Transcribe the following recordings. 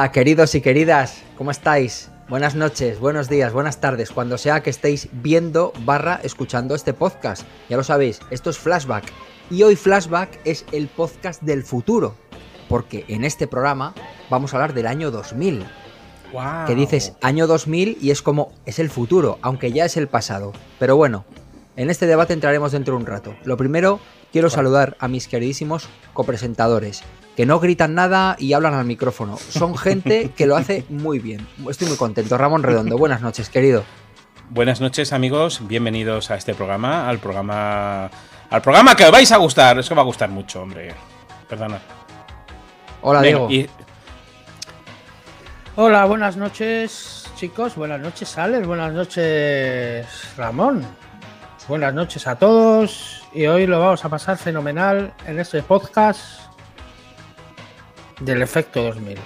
Hola, queridos y queridas, ¿cómo estáis? Buenas noches, buenos días, buenas tardes, cuando sea que estéis viendo barra escuchando este podcast. Ya lo sabéis, esto es Flashback. Y hoy Flashback es el podcast del futuro, porque en este programa vamos a hablar del año 2000. Wow. Que dices año 2000 y es como, es el futuro, aunque ya es el pasado. Pero bueno, en este debate entraremos dentro de un rato. Lo primero, quiero saludar a mis queridísimos copresentadores que no gritan nada y hablan al micrófono. Son gente que lo hace muy bien. Estoy muy contento. Ramón Redondo, buenas noches, querido. Buenas noches, amigos. Bienvenidos a este programa, al programa al programa que os vais a gustar. Es que va a gustar mucho, hombre. Perdona. Hola, Venga, Diego. y- Hola, buenas noches, chicos. Buenas noches, Alex. Buenas noches, Ramón. Buenas noches a todos. Y hoy lo vamos a pasar fenomenal en este podcast del efecto 2000.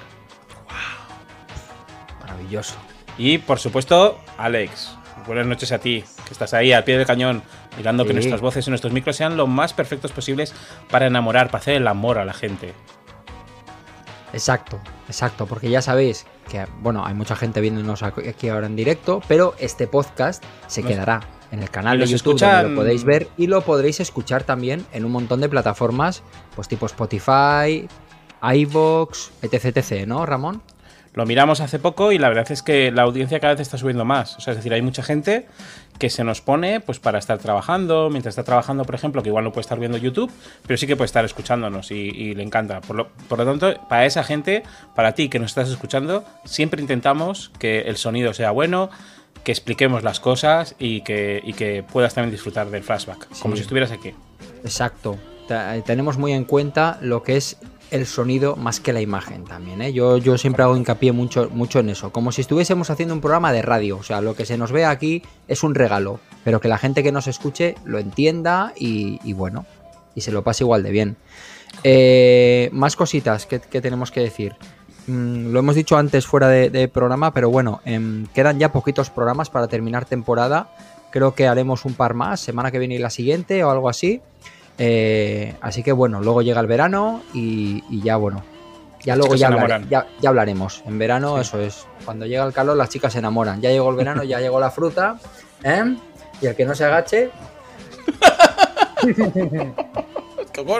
Maravilloso. y, por supuesto, Alex. Buenas noches a ti, que estás ahí al pie del cañón, mirando que nuestras voces y nuestros micros sean lo más perfectos posibles para enamorar, para hacer el amor a la gente. Exacto, exacto, porque ya sabéis que, bueno, hay mucha gente viéndonos aquí ahora en directo, pero este podcast se Nos- quedará en el canal de YouTube donde escuchan- lo podéis ver y lo podréis escuchar también en un montón de plataformas, pues tipo Spotify, iVoox, etc, etc, ¿no, Ramón? Lo miramos hace poco y la verdad es que la audiencia cada vez está subiendo más. O sea, es decir, hay mucha gente que se nos pone pues para estar trabajando, mientras está trabajando, por ejemplo, que igual no puede estar viendo YouTube, pero sí que puede estar escuchándonos y, y le encanta. Por lo, por lo tanto, para esa gente, para ti que nos estás escuchando, siempre intentamos que el sonido sea bueno, que expliquemos las cosas y que, y que puedas también disfrutar del flashback, como si estuvieras aquí. Exacto. Tenemos muy en cuenta lo que es el sonido más que la imagen también. ¿eh? Yo, siempre hago hincapié mucho, mucho en eso. Como si estuviésemos haciendo un programa de radio. O sea, lo que se nos ve aquí es un regalo. Pero que la gente que nos escuche lo entienda y, bueno, y se lo pase igual de bien. Eh, más cositas que, tenemos que decir. Mm, lo hemos dicho antes fuera de, de programa, pero bueno, em, quedan ya poquitos programas para terminar temporada. Creo que haremos un par más, semana que viene y la siguiente o algo así. Eh, así que bueno, luego llega el verano y, y ya bueno. Ya luego ya, hablare- ya, ya hablaremos. En verano, Sí. eso es. Cuando llega el calor, las chicas se enamoran. Ya llegó el verano, ya llegó la fruta. ¿eh? Y el que no se agache, ¿Cómo,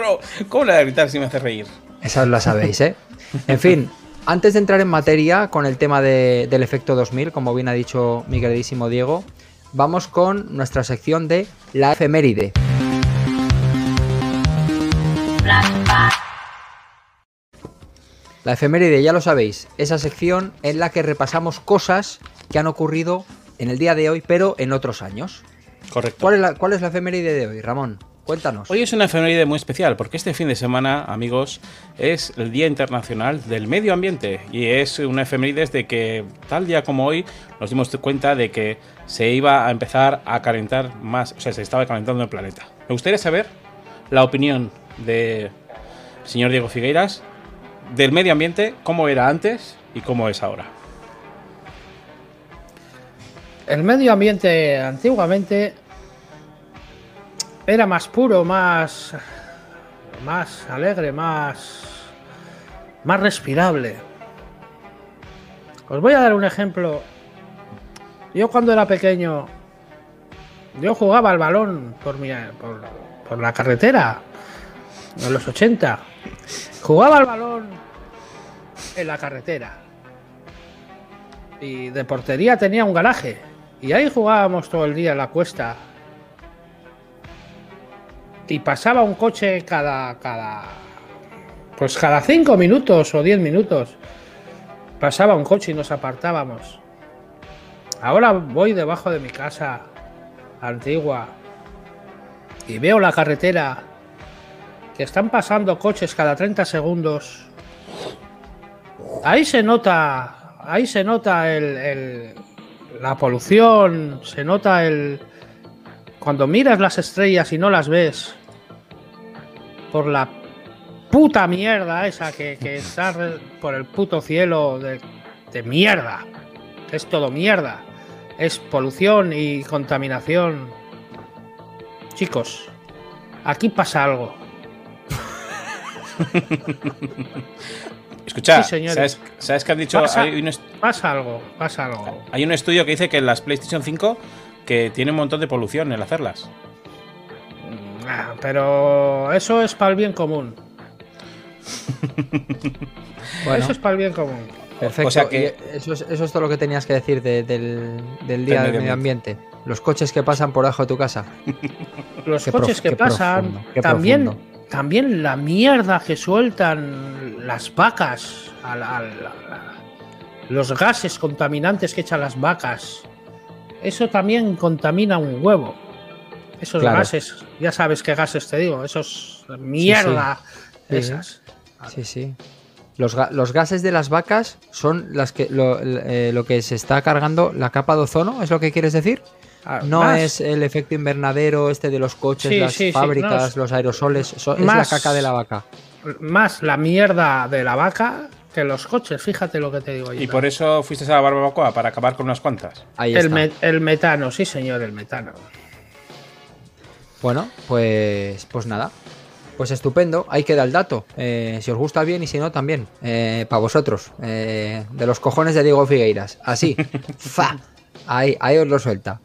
cómo le voy a gritar si me hace reír? Esas la sabéis, ¿eh? En fin, antes de entrar en materia con el tema de- del efecto 2000, como bien ha dicho mi queridísimo Diego, vamos con nuestra sección de la efeméride. La efeméride, ya lo sabéis, esa sección en la que repasamos cosas que han ocurrido en el día de hoy, pero en otros años. Correcto. ¿Cuál es la, cuál es la efeméride de hoy, Ramón? Cuéntanos. Hoy es una efeméride muy especial porque este fin de semana, amigos, es el Día Internacional del Medio Ambiente y es una efeméride de que tal día como hoy nos dimos cuenta de que se iba a empezar a calentar más, o sea, se estaba calentando el planeta. Me gustaría saber la opinión del señor Diego Figueiras del medio ambiente, cómo era antes y cómo es ahora. El medio ambiente antiguamente era más puro, más, más alegre, más, más respirable. Os voy a dar un ejemplo. Yo cuando era pequeño, yo jugaba al balón por, mi, por, por la carretera en los 80. Jugaba al balón en la carretera. Y de portería tenía un garaje. Y ahí jugábamos todo el día en la cuesta. Y pasaba un coche cada. cada. Pues cada cinco minutos o diez minutos. Pasaba un coche y nos apartábamos. Ahora voy debajo de mi casa antigua. Y veo la carretera. Que están pasando coches cada 30 segundos. Ahí se nota. Ahí se nota el, el- la polución. Se nota el. Cuando miras las estrellas y no las ves. Por la puta mierda esa que, que está por el puto cielo de, de mierda. Es todo mierda. Es polución y contaminación. Chicos, aquí pasa algo. Escucha, Sí, señores. ¿sabes, sabes que han dicho? Pasa, Hay un, pasa algo, pasa algo. hay un estudio que dice que las PlayStation 5 que tiene un montón de polución el hacerlas. Ah, Pero eso es para el bien común. Bueno, Eso es para el bien común. perfecto. o sea que- eso, es, eso es todo lo que tenías que decir de- del, del día Del medio ambiente. Los coches que pasan por debajo de tu casa. Los Qué coches prof- que qué pasan, profundo, qué también, profundo. También la mierda que sueltan las vacas, al- al- al- los gases contaminantes que echan las vacas. Eso también contamina un huevo. Esos Claro. gases, ya sabes qué gases te digo, esos mierda, Sí. esas. Sí, sí. Los, ga- los gases de las vacas son las que lo, eh, lo que se está cargando la capa de ozono, ¿es lo que quieres decir? Ah, No más- es el efecto invernadero este de los coches, Sí, las sí, sí, fábricas, no, los aerosoles, so- es más- la caca de la vaca. más la mierda de la vaca que los coches, fíjate lo que te digo. Y Iván. por eso fuiste a la barbacoa para acabar con unas cuantas. Ahí el, está. me- el metano, sí señor, el metano. Bueno, pues, pues nada. Pues estupendo, ahí queda el dato. Eh, si os gusta bien y si no, también. para vosotros. Eh, de los cojones de Diego Figueiras. Así. ¡Fa! Ahí, ahí os lo suelta.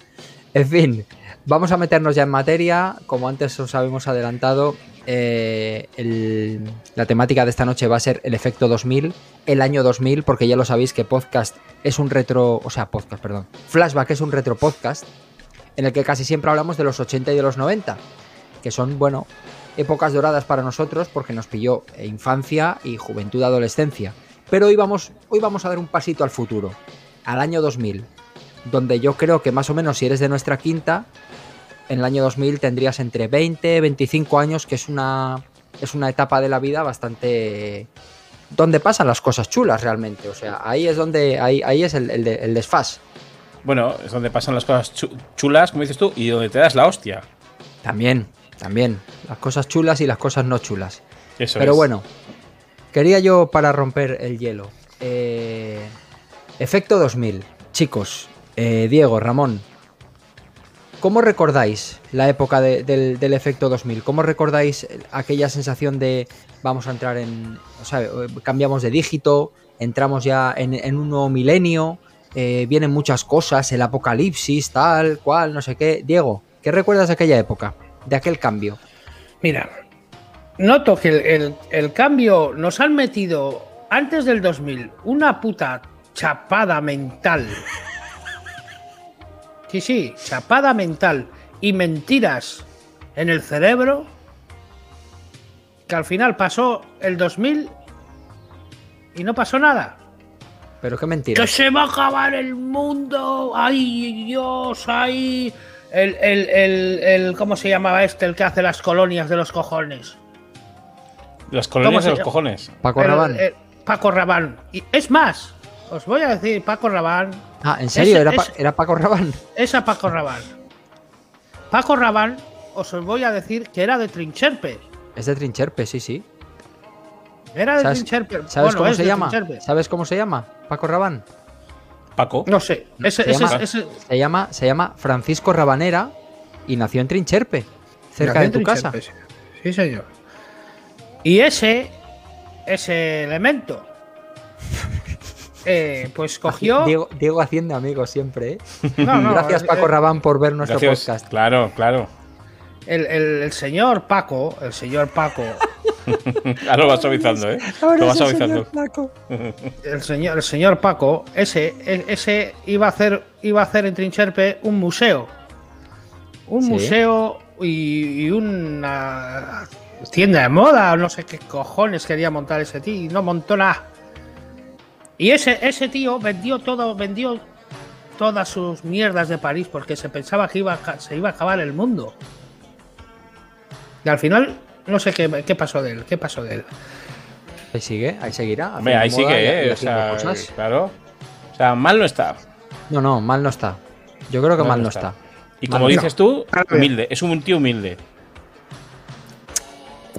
En fin, vamos a meternos ya en materia. Como antes os habíamos adelantado, eh, el- la temática de esta noche va a ser el efecto 2000, el año 2000, porque ya lo sabéis que podcast es un retro, o sea, podcast, perdón. Flashback es un retro podcast en el que casi siempre hablamos de los 80 y de los 90, que son, bueno, épocas doradas para nosotros porque nos pilló infancia y juventud, adolescencia. Pero hoy vamos, hoy vamos a dar un pasito al futuro, al año 2000, donde yo creo que más o menos si eres de nuestra quinta, en el año 2000 tendrías entre 20, 25 años, que es una, es una etapa de la vida bastante... donde pasan las cosas chulas realmente. O sea, ahí es donde, ahí, ahí es el, el, de- el desfaz. Bueno, es donde pasan las cosas chu- chulas, como dices tú, y donde te das la hostia. También, también. Las cosas chulas y las cosas no chulas. Eso Pero es. bueno, quería yo para romper el hielo. eh, efecto 2000. Chicos, eh, Diego, Ramón, ¿cómo recordáis la época de- del, del efecto 2000? ¿Cómo recordáis aquella sensación de vamos a entrar en... O sea, cambiamos de dígito, entramos ya en, en un nuevo milenio, eh, vienen muchas cosas, el apocalipsis, tal, cual, no sé qué. Diego, ¿qué recuerdas de aquella época? De aquel cambio. Mira, noto que el, el- el cambio nos han metido antes del 2000 una puta chapada mental. Sí, sí, chapada mental y mentiras en el cerebro que al final pasó el 2000 y no pasó nada. Pero qué mentira. Que se va a acabar el mundo. Ay, Dios, ay. El, el, el, el- ¿Cómo se llamaba este? El que hace las colonias de los cojones. Las ¿Cómo colonias de los llama? cojones. Paco El- Rabanne. el- Paco Rabán. Y es más, os voy a decir, Paco Rabán. Ah, ¿en serio? ese- ¿Era, Pa- ese- ¿Era Paco Rabanne? Esa Paco Rabán. Paco Rabán, os voy a decir que era de Trincherpe. Es de Trincherpe, sí, sí. Era de ¿Sabes, Trincherpe. ¿sabes Bueno, cómo se llama? Trincherpe. ¿Sabes cómo se llama? Paco Rabán. Paco. No sé. Ese, Se ese- llama- ese- Se llama, se llama Francisco Rabanera y nació en Trincherpe, cerca Nació de tu casa. Sí, señor. Y ese, ese elemento, eh, pues cogió. Diego, Diego haciendo amigos siempre, ¿eh? No, no, Gracias Paco eh, Rabán por ver nuestro Gracias. podcast. Claro, claro. El, el- el señor Paco, el señor Paco, Ahora lo vas suavizando, ¿eh? Lo vas suavizando. el señor, el señor Paco, ese, e- ese iba a hacer, iba a hacer en Trincherpe un museo. Un Sí. museo y, y una tienda de moda, o no sé qué cojones quería montar ese tío, y no montó nada. Y ese, ese tío vendió todo, vendió todas sus mierdas de París porque se pensaba que iba a ca- se iba a acabar el mundo. Y al final, no sé qué, qué pasó de él, qué pasó de él. Ahí sigue, ahí seguirá. Hombre, ahí sigue, ¿eh? O sea, cosas. claro. O sea, mal no está. No, no, mal no está. Yo creo que Mal mal no está. está. Y Mal como no. dices tú, humilde. Es un tío humilde.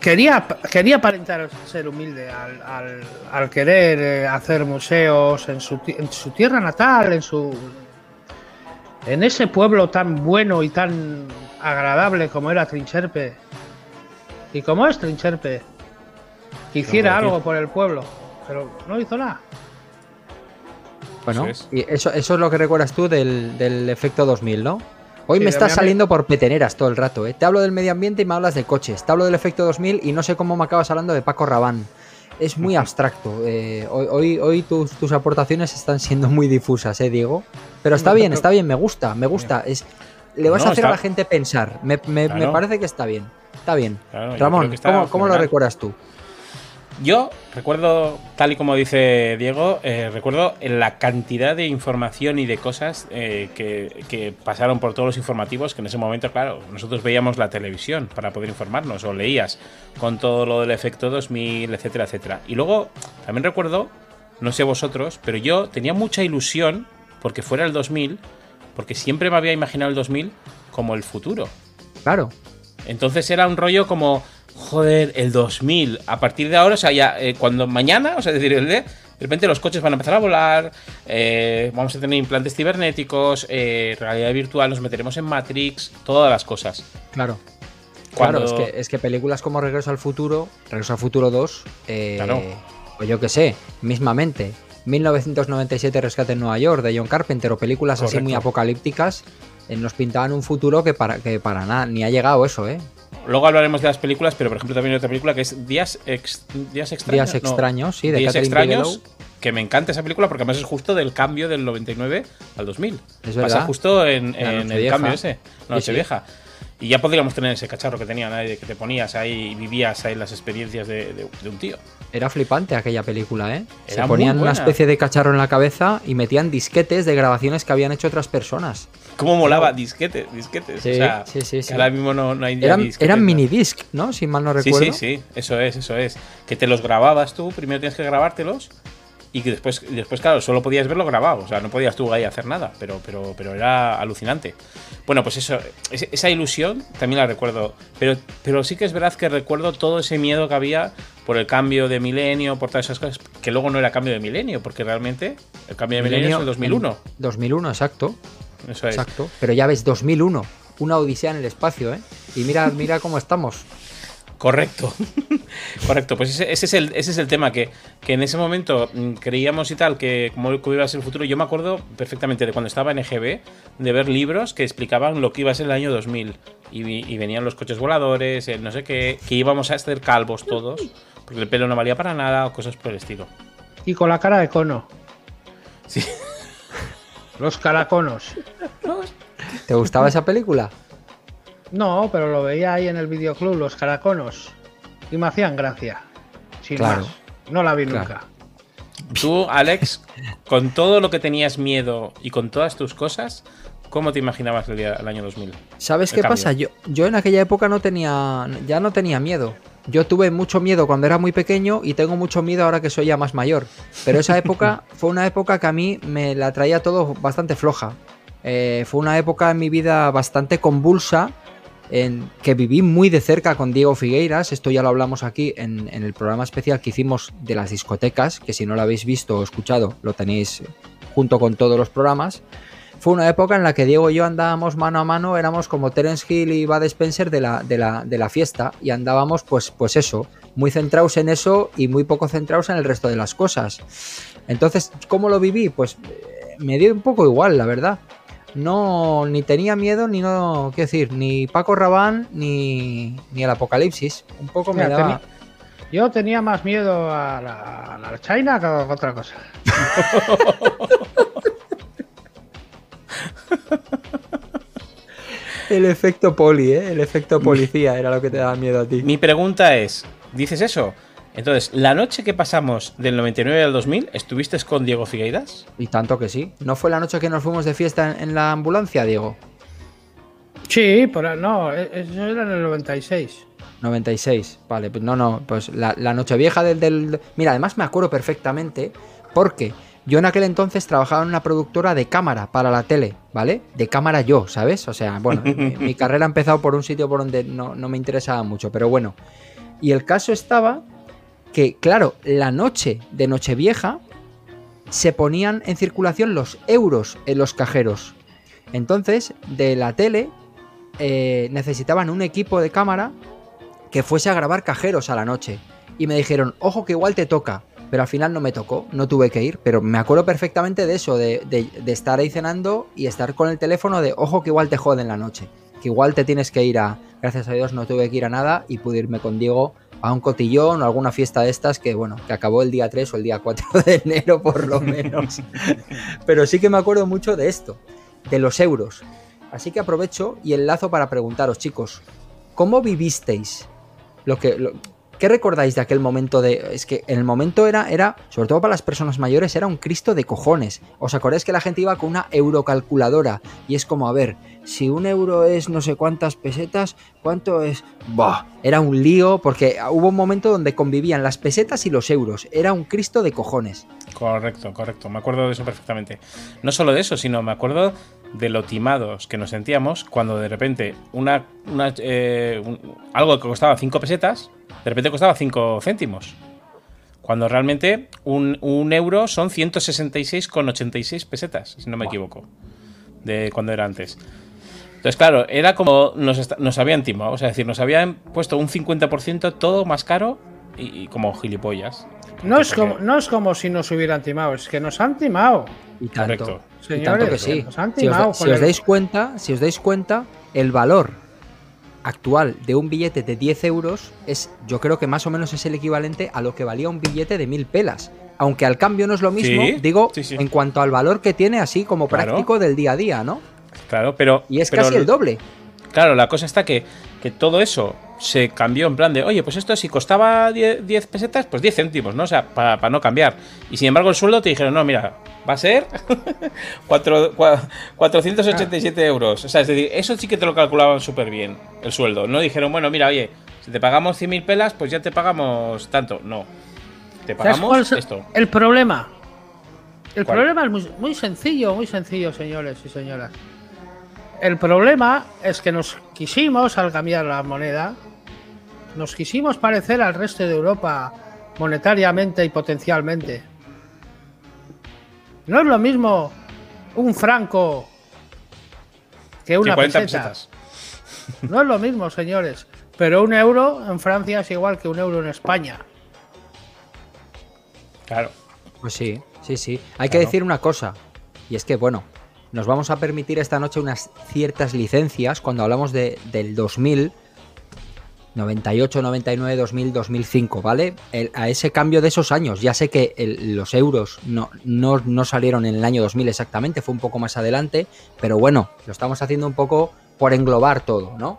Quería, quería aparentar ser humilde al, al- al querer eh, hacer museos en su, en su tierra natal, en su en ese pueblo tan bueno y tan agradable como era Trincherpe. Y como es Trincherpe, que hiciera algo por el pueblo. pero no hizo nada. Bueno, Eso es. y eso, eso es lo que recuerdas tú del, del efecto 2000, ¿no? Hoy Sí, me estás saliendo por peteneras todo el rato, ¿eh? Te hablo del medio ambiente y me hablas de coches. Te hablo del efecto 2000 y no sé cómo me acabas hablando de Paco Rabán. Es muy abstracto. eh, hoy hoy, hoy tus, tus aportaciones están siendo muy difusas, ¿eh, Diego? Pero está No, bien, pero- está bien, me gusta, me gusta. Es, le vas No, a hacer a la gente pensar. Me, me- parece que está bien. Está bien. Claro, Ramón, ¿cómo, cómo lo recuerdas tú? Yo recuerdo, tal y como dice Diego, eh, recuerdo la cantidad de información y de cosas eh, que, que pasaron por todos los informativos que en ese momento, claro, nosotros veíamos la televisión para poder informarnos o leías con todo lo del efecto 2000, etcétera, etcétera. Y luego también recuerdo, no sé vosotros, pero yo tenía mucha ilusión porque fuera el 2000, porque siempre me había imaginado el 2000 como el futuro. Claro. Entonces era un rollo como, joder, el 2000. A partir de ahora, o sea, ya eh, cuando mañana, o sea, es decir, el de, de repente los coches van a empezar a volar, eh, vamos a tener implantes cibernéticos, eh, realidad virtual, nos meteremos en Matrix, todas las cosas. Claro. Cuando- Claro, es que, es que películas como Regreso al Futuro, Regreso al Futuro 2, eh, Claro. o yo que sé, mismamente, 1997 Rescate en Nueva York de John Carpenter o películas así muy apocalípticas, nos pintaban un futuro que para, que para nada, ni ha llegado eso, ¿eh? Luego hablaremos de las películas, pero por ejemplo también hay otra película que es Días, Ex- Días Extraños. Días no, extraños, sí, de Días Catherine Extraños, Bigelow. que me encanta esa película porque además es justo del cambio del 99 al 2000. Es Pasa verdad. justo en, el Nochevieja. cambio ese, la Sí, sí. Nochevieja. Y ya podríamos tener ese cacharro que tenía nadie, que te ponías ahí y vivías ahí las experiencias de, de- de un tío. Era flipante aquella película, ¿eh? Se Era ponían una especie de cacharro en la cabeza y metían disquetes de grabaciones que habían hecho otras personas. ¿Cómo molaba? Disquetes, disquetes. Sí, o sea, sí, sí, sí. ahora mismo no, no hay Eran, disquetes, eran ¿no? minidisc, ¿no? Si mal no Sí, recuerdo. sí, sí, eso es, eso es. Que te los grababas tú, primero tienes que grabártelos y que después, después claro, solo podías verlo grabado, o sea, no podías tú ahí hacer nada, pero, pero, pero era alucinante. Bueno, pues eso, es- esa ilusión también la recuerdo, pero, pero sí que es verdad que recuerdo todo ese miedo que había por el cambio de milenio, por todas esas cosas, que luego no era cambio de milenio, porque realmente el cambio de milenio, es el 2001. en 2001, exacto. Eso es. Exacto. Pero ya ves, 2001. Una odisea en el espacio, ¿eh? Y mira, mira cómo estamos. Correcto. Correcto. Pues ese, ese es el, ese es el tema que, que en ese momento mm, creíamos y tal que como iba a ser el futuro. Yo me acuerdo perfectamente de cuando estaba en EGB de ver libros que explicaban lo que iba a ser el año 2000. Y, vi- y venían los coches voladores, el no sé qué, que íbamos a ser calvos todos, porque el pelo no valía para nada o cosas por el estilo. Y con la cara de cono. Sí. Los caraconos. ¿Te gustaba esa película? No, pero lo veía ahí en el videoclub, los caraconos. Y me hacían gracia. Sin Claro. más. No la vi Claro. nunca. Tú, Alex, con todo lo que tenías miedo y con todas tus cosas, ¿cómo te imaginabas el, día, el año 2000? ¿Sabes El qué cambio. pasa? Yo, yo en aquella época no tenía. Ya no tenía miedo. Yo tuve mucho miedo cuando era muy pequeño y tengo mucho miedo ahora que soy ya más mayor. Pero esa época fue una época que a mí me la traía todo bastante floja. Eh, fue una época en mi vida bastante convulsa. En que viví muy de cerca con Diego Figueiras. Esto ya lo hablamos aquí en, en el programa especial que hicimos de las discotecas. Que si no lo habéis visto o escuchado, lo tenéis junto con todos los programas. Fue una época en la que Diego y yo andábamos mano a mano, éramos como Terence Hill y Bud Spencer de la, de la, de la fiesta y andábamos pues, pues eso, muy centrados en eso y muy poco centrados en el resto de las cosas. Entonces, ¿cómo lo viví? Pues eh, me dio un poco igual, la verdad. No, ni tenía miedo, ni no, qué decir, ni Paco Rabán, ni, ni el apocalipsis. Un poco me Mira, daba... tenía- Yo tenía más miedo a la, a la China que a otra cosa. El efecto poli, ¿eh? El efecto policía era lo que te daba miedo a ti. Mi pregunta es, ¿dices eso? Entonces, la noche que pasamos del 99 al 2000, ¿estuviste con Diego Figueiras? Y tanto que sí. ¿No fue la noche que nos fuimos de fiesta en, en la ambulancia, Diego? Sí, pero no, e- eso era en el 96. 96, vale, pues no, no, pues la, la noche vieja del, del... Mira, además me acuerdo perfectamente porque yo en aquel entonces trabajaba en una productora de cámara para la tele, ¿vale? De cámara yo, ¿sabes? O sea, bueno, mi, mi carrera ha empezado por un sitio por donde no, no me interesaba mucho, pero bueno. Y el caso estaba que, claro, la noche de Nochevieja se ponían en circulación los euros en los cajeros. Entonces, de la tele eh, necesitaban un equipo de cámara que fuese a grabar cajeros a la noche. Y me dijeron, ojo que igual te toca. Pero al final no me tocó, no tuve que ir, pero me acuerdo perfectamente de eso, de, de- de estar ahí cenando y estar con el teléfono de, ojo que igual te joden la noche, que igual te tienes que ir a, gracias a Dios no tuve que ir a nada y pude irme con Diego a un cotillón o alguna fiesta de estas que, bueno, que acabó el día 3 o el día 4 de enero por lo menos. pero sí que me acuerdo mucho de esto, de los euros. Así que aprovecho y enlazo para preguntaros, chicos, ¿cómo vivisteis lo que... lo- ¿Qué recordáis de aquel momento de.? Es que en el momento era, era, sobre todo para las personas mayores, era un Cristo de cojones. ¿Os acordáis que la gente iba con una eurocalculadora? Y es como, a ver, si un euro es no sé cuántas pesetas, ¿cuánto es? ¡Bah! Era un lío, porque hubo un momento donde convivían las pesetas y los euros. Era un Cristo de cojones. Correcto, correcto. Me acuerdo de eso perfectamente. No solo de eso, sino me acuerdo de lo timados que nos sentíamos cuando de repente una, una, eh, un- algo que costaba 5 pesetas, de repente costaba 5 céntimos. Cuando realmente un, un euro son 166,86 pesetas, si no me equivoco, de cuando era antes. Entonces, claro, era como nos, nos habían timado, o sea, es decir, nos habían puesto un 50% todo más caro y, y como gilipollas. No es, como, no es como si nos hubieran timado, es que nos han timado. Y tanto. Correcto. Y Señores, tanto que sí. nos han Si os, si os dais cuenta, si os dais cuenta, el valor actual de un billete de 10 euros es, yo creo que más o menos es el equivalente a lo que valía un billete de mil pelas. Aunque al cambio no es lo mismo, Sí, digo, sí, sí. en cuanto al valor que tiene así como Claro. práctico del día a día, ¿no? Claro, pero. Y es pero casi el doble. Claro, la cosa está que, que todo eso se cambió en plan de, oye, pues esto si costaba 10, 10 pesetas, pues 10 céntimos, ¿no? O sea, para no cambiar. Y sin embargo, el sueldo te dijeron, no, mira, va a ser cuatro- cua- 487 euros. O sea, es decir, eso sí que te lo calculaban súper bien, el sueldo. No dijeron, bueno, mira, oye, si te pagamos 100.000 pelas, pues ya te pagamos tanto. No. Te ¿Sabes cuál pagamos es esto. el problema? El ¿Cuál? problema es muy, muy sencillo, muy sencillo, señores y señoras. El problema es que nos quisimos, al cambiar la moneda, nos quisimos parecer al resto de Europa monetariamente y potencialmente. No es lo mismo un franco que una 40 peseta. pesetas. No es lo mismo, señores. Pero un euro en Francia es igual que un euro en España. Claro. Pues sí, sí, sí. Hay que decir una cosa, y es que, bueno, nos vamos a permitir esta noche unas ciertas licencias cuando hablamos de, del 2000, 98, 99, 2000, 2005, ¿vale? El- a ese cambio de esos años, ya sé que el- los euros no, no, no salieron en el año 2000 exactamente, fue un poco más adelante, pero bueno, lo estamos haciendo un poco por englobar todo, ¿no?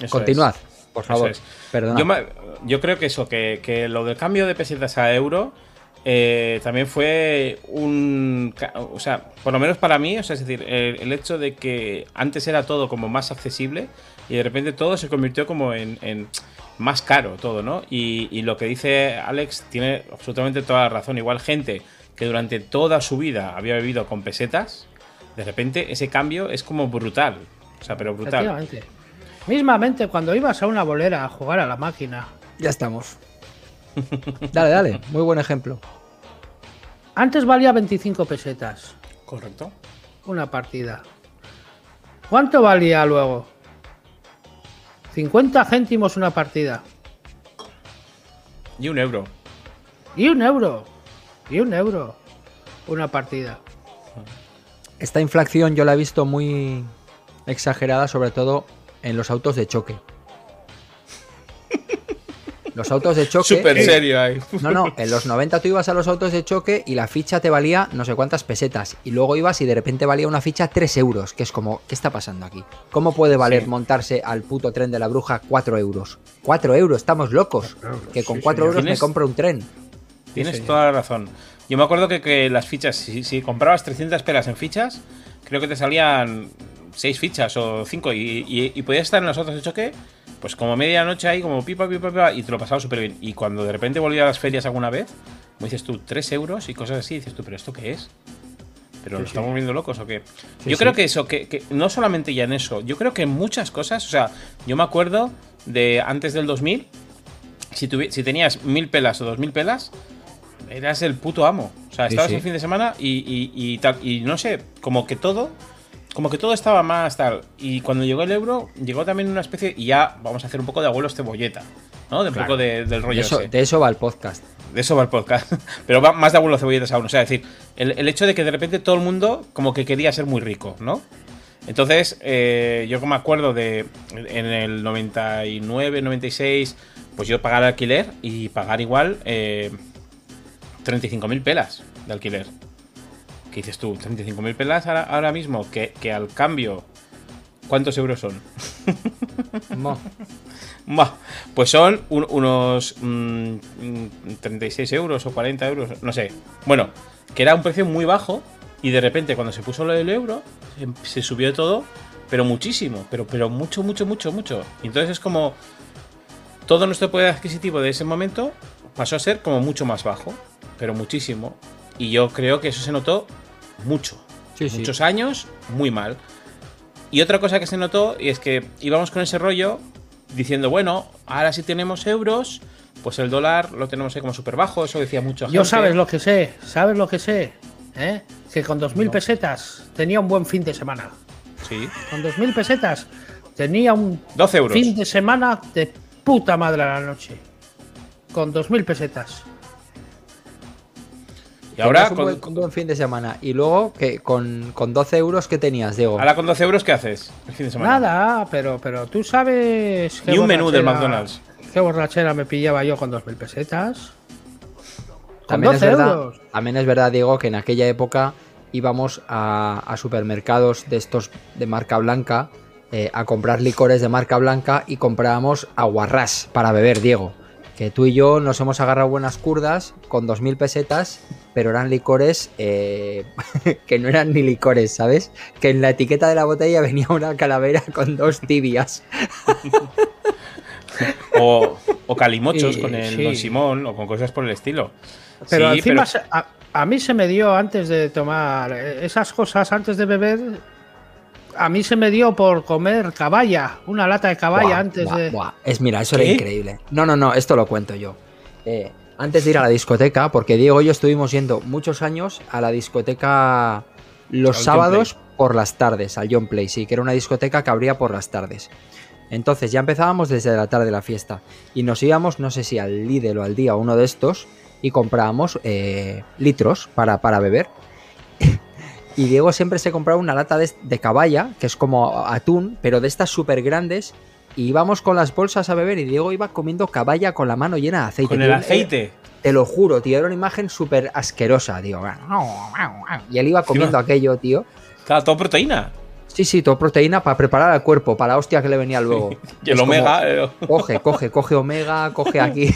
Eso Continuad, es. por favor. es. Perdona. Yo, yo creo que eso, que, que lo del cambio de pesetas a euro eh, también fue un. O sea, por lo menos para mí, o sea, es decir, el, el hecho de que antes era todo como más accesible y de repente todo se convirtió como en, en más caro todo, ¿no? Y, y lo que dice Alex tiene absolutamente toda la razón. Igual gente que durante toda su vida había vivido con pesetas, de repente ese cambio es como brutal. O sea, pero brutal. Efectivamente. Mismamente cuando ibas a una bolera a jugar a la máquina, Ya estamos. dale, dale, muy buen ejemplo. Antes valía 25 pesetas Correcto. una partida. ¿Cuánto valía luego? 50 céntimos una partida. Y un euro. Y un euro. Y un euro una partida. Esta inflación yo la he visto muy exagerada, sobre todo en los autos de choque. Los autos de choque. Súper eh, serio ahí. No, no, en los 90 tú ibas a los autos de choque y la ficha te valía no sé cuántas pesetas. Y luego ibas y de repente valía una ficha 3 euros. Que es como, ¿qué está pasando aquí? ¿Cómo puede valer Sí. montarse al puto tren de la bruja 4 euros? 4 euros, estamos locos. Que con sí, 4 señor. euros me compro un tren. Tienes toda la razón. Yo me acuerdo que, que las fichas, si, si comprabas 300 pelas en fichas, creo que te salían 6 fichas o 5 y, y- y podías estar en los autos de choque, pues como medianoche ahí, como pipa, pipa, pipa, y te lo pasabas súper bien. Y cuando de repente volví a las ferias alguna vez, me dices tú 3 euros y cosas así, dices tú, ¿pero esto qué es? ¿Pero nos estamos volviendo locos o qué? Sí, yo sí. creo que eso, que, que no solamente ya en eso, yo creo que en muchas cosas, o sea, yo me acuerdo de antes del 2000, si, si tenías mil pelas o dos mil pelas, eras el puto amo. O sea, Sí, estabas sí. el fin de semana y, y- y tal. Y no sé, como que todo. Como que todo estaba más tal. Y cuando llegó el euro, llegó también una especie. Y ya vamos a hacer un poco de abuelos cebolleta. ¿No? De un Claro. poco de- del De rollo eso, ese. de eso va el podcast. de eso va el podcast. Pero va más de abuelo cebolletas aún. O sea, es decir, el, el hecho de que de repente todo el mundo como que quería ser muy rico, ¿no? Entonces, eh, yo como me acuerdo de en el 99, 96, pues yo pagar alquiler y pagar igual eh, 35.000 pelas de alquiler. ¿Qué dices tú? ¿35.000 pelas ahora, ahora mismo? Que, que al cambio, ¿cuántos euros son? Buah, pues son un- unos mm, mm, 36 euros o 40 euros, no sé. Bueno, que era un precio muy bajo y de repente cuando se puso lo del euro se, se subió todo, pero muchísimo, pero, pero mucho, mucho, mucho, mucho. Y entonces es como todo nuestro poder adquisitivo de ese momento pasó a ser como mucho más bajo, pero muchísimo. Y yo creo que eso se notó mucho. Sí, sí. Muchos años, muy mal. Y otra cosa que se notó, y es que íbamos con ese rollo diciendo, bueno, ahora si tenemos euros, pues el dólar lo tenemos ahí como súper bajo, eso decía mucho Yo sabes lo que sé, sabes lo que sé, ¿eh? Que con 2.000 pesetas tenía un buen fin de semana. Sí, Con 2.000 pesetas tenía un 12 euros. fin de semana de puta madre a la noche. Con 2.000 pesetas. Y ahora un con, buen, un buen fin de semana. Y luego, que con, con 12 euros, ¿qué tenías, Diego? ahora con 12 euros, ¿qué haces el fin de semana? Nada, pero, pero tú sabes. qué Ni un menú del borrachera- McDonald's. Qué borrachera me pillaba yo con 2.000 pesetas. Con También es, 12 verdad, euros. también es verdad, Diego, que en aquella época íbamos a, a supermercados de estos de marca blanca eh, a comprar licores de marca blanca y comprábamos aguarrás para beber, Diego. Que tú y yo nos hemos agarrado buenas curdas con 2.000 pesetas, pero eran licores eh, que no eran ni licores, ¿sabes? Que en la etiqueta de la botella venía una calavera con dos tibias. O, o calimochos Y- con el sí. Don Simón o con cosas por el estilo. Pero Sí, encima pero- se- a, a mí se me dio antes de tomar eh, esas cosas, antes de beber, a mí se me dio por comer caballa, una lata de caballa Buah, antes buah, de... buah. Es mira, eso era increíble. No, no, no, esto lo cuento yo. Eh, antes de ir a la discoteca, porque Diego y yo estuvimos yendo muchos años a la discoteca los sábados por las tardes, al John Play, sí, que era una discoteca que abría por las tardes. Entonces ya empezábamos desde la tarde la fiesta y nos íbamos, no sé si al Lidl o al día, uno de estos, y comprábamos eh, litros para, para beber. Y Diego siempre se compraba una lata de, de caballa, que es como atún, pero de estas súper grandes. Y íbamos con las bolsas a beber y Diego iba comiendo caballa con la mano llena de aceite. Con el Eh, aceite. Te lo juro, tío, era una imagen súper asquerosa, tío. Y él iba comiendo aquello, tío. Claro, todo proteína. Sí, sí, todo proteína para preparar al cuerpo, para la hostia que le venía luego. Y el Es como, omega, eh, Coge, coge, coge omega, coge aquí.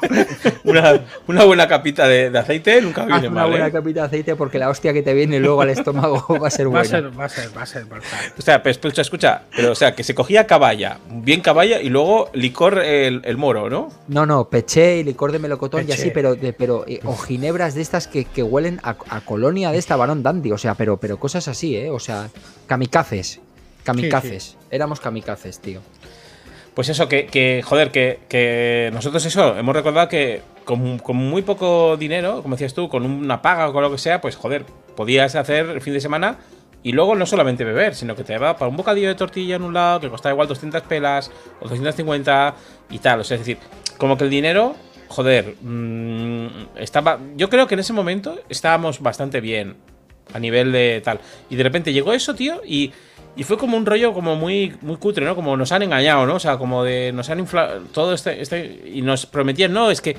una, una buena capita de, de aceite nunca Haz viene una mal. buena ¿eh? capita de aceite porque la hostia que te viene luego al estómago va a ser Va buena. a ser, va a ser, va a ser brutal. O sea, pero escucha, escucha, pero o sea, que se cogía caballa, bien caballa y luego licor el, el moro, ¿no? No, no, peché y licor de melocotón y así, pero, de, pero eh, o ginebras de estas que, que huelen a, a colonia de esta varón dandy, o sea, pero, pero cosas así, ¿eh? O sea, kamikazes, kamikazes, éramos kamikazes, tío. Pues eso, que, que, joder, que, que nosotros eso, hemos recordado que con, con muy poco dinero, como decías tú, con una paga o con lo que sea, pues joder, podías hacer el fin de semana y luego no solamente beber, sino que te daba para un bocadillo de tortilla en un lado que costaba igual 200 pelas o 250 y tal. O sea, es decir, como que el dinero, joder, mm, estaba. Yo creo que en ese momento estábamos bastante bien a nivel de tal. Y de repente llegó eso, tío, y, y fue como un rollo como muy, muy cutre, ¿no? Como nos han engañado, ¿no? O sea, como de nos han inflado todo este, este. Y nos prometían, no, es que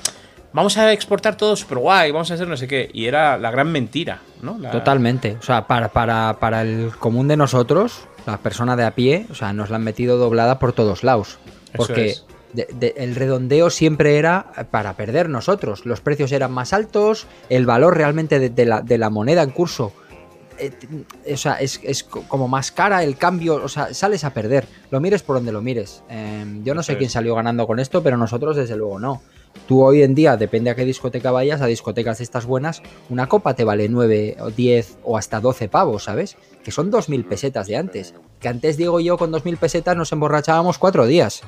vamos a exportar todo super guay, vamos a hacer no sé qué. Y era la gran mentira, ¿no? La- Totalmente. O sea, para, para, para el común de nosotros, la persona de a pie, o sea, nos la han metido doblada por todos lados. Eso Porque es. De- de- el redondeo siempre era para perder nosotros. Los precios eran más altos, el valor realmente de, de la, moneda en curso. eh, o sea, es, es co- como más cara el cambio, o sea, sales a perder. Lo mires por donde lo mires. Em, yo no sé quién salió ganando con esto, pero nosotros desde luego no. Tú hoy en día, depende a qué discoteca vayas, a discotecas de estas buenas, una copa te vale 9 o 10 o hasta 12 pavos, ¿sabes? Que son 2.000 pesetas de antes. Que antes Diego y yo con 2.000 pesetas nos emborrachábamos cuatro días.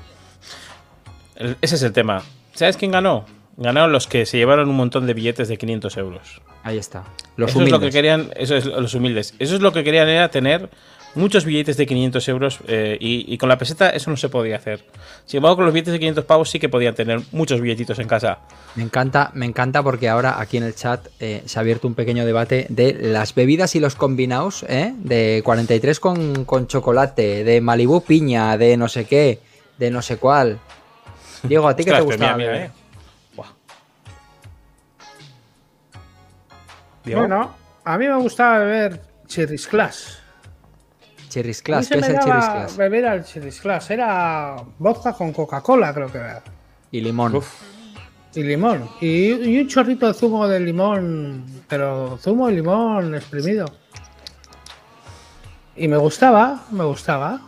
El- ese es el tema. ¿Sabes quién ganó? Ganaron los que se llevaron un montón de billetes de 500 euros. Ahí está. Los eso es lo que querían, eso es los humildes. Eso es lo que querían era tener muchos billetes de 500 euros eh, y, y con la peseta eso no se podía hacer. Sin embargo, con los billetes de 500 pavos sí que podían tener muchos billetitos en casa. Me encanta, me encanta porque ahora aquí en el chat eh, se ha abierto un pequeño debate de las bebidas y los combinados, ¿eh? De 43 con, con chocolate, de Malibu piña, de no sé qué, de no sé cuál. Diego, ¿a ti qué te pero gusta? mira, mira, eh. Buah. Diego, Bueno, a mí me gustaba beber Cherries Class. Se ¿qué es el daba Cherries Class? beber al Class. Era vodka con Coca-Cola, creo que era. Y limón. Uf. Y limón. Y, y un chorrito de zumo de limón. Pero zumo de limón exprimido. Y me gustaba, me gustaba.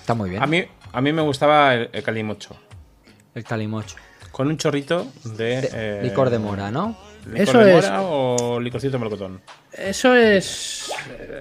Está muy bien. a, mí, a mí me gustaba el, el calimocho. El calimocho. Con un chorrito de. De- eh, licor de mora, ¿no? ¿Licor Eso de es- mora o licorcito de melocotón? Eso es.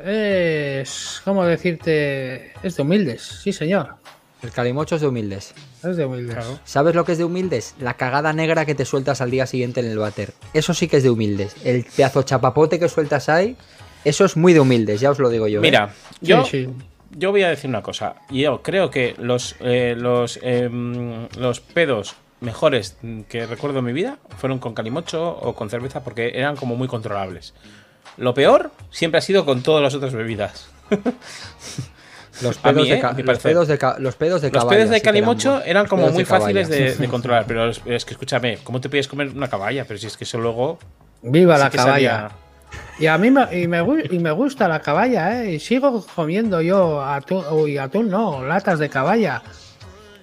Es. ¿Cómo decirte? Es de humildes, sí, señor. El calimocho es de humildes. Es de humildes. Claro. ¿Sabes lo que es de humildes? La cagada negra que te sueltas al día siguiente en el váter. Eso sí que es de humildes. El pedazo chapapote que sueltas ahí, eso es muy de humildes, ya os lo digo yo. ¿eh? Mira, Sí, yo, sí. Yo voy a decir una cosa. Yo creo que los, eh, los, em, los pedos mejores que recuerdo en mi vida fueron con calimocho o con cerveza porque eran como muy controlables. Lo peor siempre ha sido con todas las otras bebidas. Los pedos, mí, de, ¿eh? los pedos de los pedos de Los pedos de eran calimocho eran como muy de fáciles de, de controlar, pero es, es que escúchame, ¿cómo te puedes comer una caballa? Pero si es que eso luego... Viva sí la caballa. salía- Y a mí me, y me, y me gusta la caballa, ¿eh? Y sigo comiendo yo atún, uy, atún no, latas de caballa.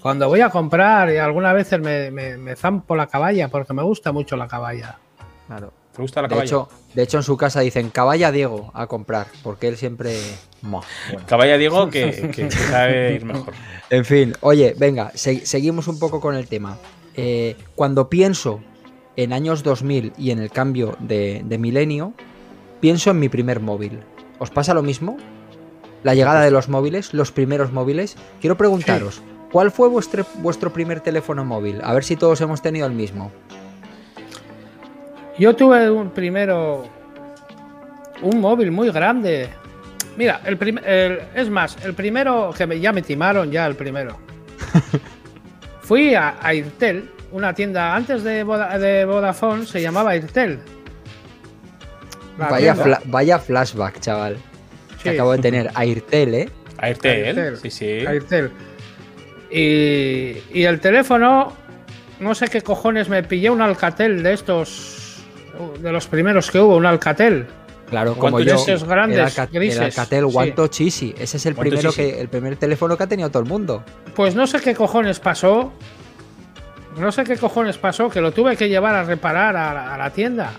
Cuando voy a comprar y algunas veces me, me, me zampo la caballa porque me gusta mucho la caballa. Claro. ¿Te gusta la De caballa? hecho, de hecho, en su casa dicen caballa Diego a comprar, porque él siempre. Bueno. Caballa Diego que, que sabe ir mejor. En fin, oye, venga, se- seguimos un poco con el tema. Eh, cuando pienso en años 2000 y en el cambio de, de milenio, pienso en mi primer móvil. ¿Os pasa lo mismo? La llegada de los móviles, los primeros móviles. Quiero preguntaros, ¿cuál fue vuestro, vuestro primer teléfono móvil? A ver si todos hemos tenido el mismo. Yo tuve un primero. Un móvil muy grande. Mira, el, prim- el- es más, el primero que me- ya me timaron, ya el primero. Fui a, a Irtel, una tienda antes de, Voda- de Vodafone, se llamaba Irtel. Vaya, tienda. fla- vaya flashback, chaval. Que acabo de tener a Irtel, ¿eh? Airtel, Airtel. sí, sí. Airtel. Y, y el teléfono, no sé qué cojones, me pillé un Alcatel de estos, de los primeros que hubo, un Alcatel. Claro, como yo. esos grandes, el, Alca- el Alcatel One. Touch Easy. Ese es el One primero que, el primer teléfono que ha tenido todo el mundo. Pues no sé qué cojones pasó. No sé qué cojones pasó, que lo tuve que llevar a reparar a la tienda.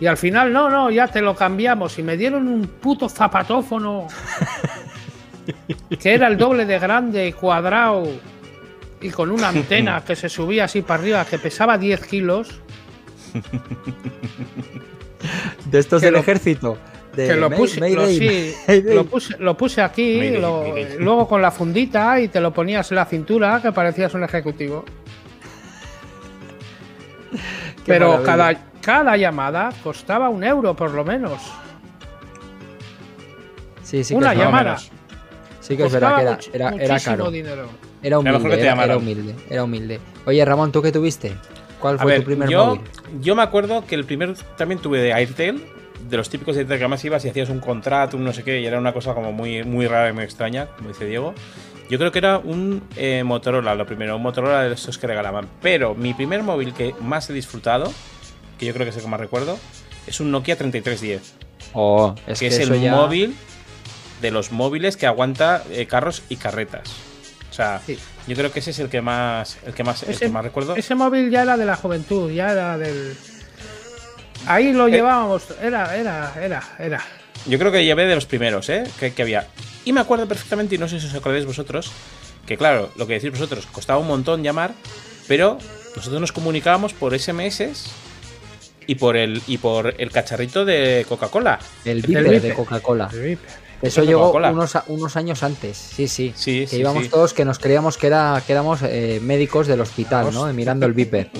Y al final, no, no, ya te lo cambiamos. Y me dieron un puto zapatófono. que era el doble de grande, cuadrado. Y con una antena que se subía así para arriba, que pesaba 10 kilos. De estos del lo- ejército. De que lo May- puse, lo, sí, puse, lo puse aquí, luego con la fundita y te lo ponías en la cintura, que parecías un ejecutivo. Qué Pero maravilla. cada, cada llamada costaba un euro por lo menos. Sí, sí que una llamada. Sí que es verdad que era, era, era caro. dinero. Era humilde, era, humilde, era humilde. Oye, Ramón, ¿tú qué tuviste? ¿Cuál A fue ver, tu primer yo, móvil? yo me acuerdo que el primer también tuve de Airtel, de los típicos de Airtel que además ibas y hacías un contrato, un no sé qué, y era una cosa como muy, muy rara y muy extraña, como dice Diego. Yo creo que era un eh, Motorola, lo primero, un Motorola de esos que regalaban. Pero mi primer móvil que más he disfrutado, que yo creo que es el que más recuerdo, es un Nokia 3310, Oh, es que que es el ya- móvil de los móviles que aguanta eh, carros y carretas. O sea, Sí. yo creo que ese es el que más, el que más, el Ese- que más recuerdo. Ese móvil ya era de la juventud, ya era del. Ahí lo Eh. llevábamos, era, era, era, era. Yo creo que llevé de los primeros, ¿eh? Que, que había. Y me acuerdo perfectamente, y no sé si os acordáis vosotros, que claro, lo que decís vosotros, costaba un montón llamar, pero nosotros nos comunicábamos por SMS y por el, y por el cacharrito de Coca-Cola. El El Viper de. Coca-Cola. Eso llegó unos, unos años antes, sí, sí. Sí, que sí, íbamos sí. todos que nos creíamos que, era, que éramos eh, médicos del hospital, ¿no? Mirando el Viper.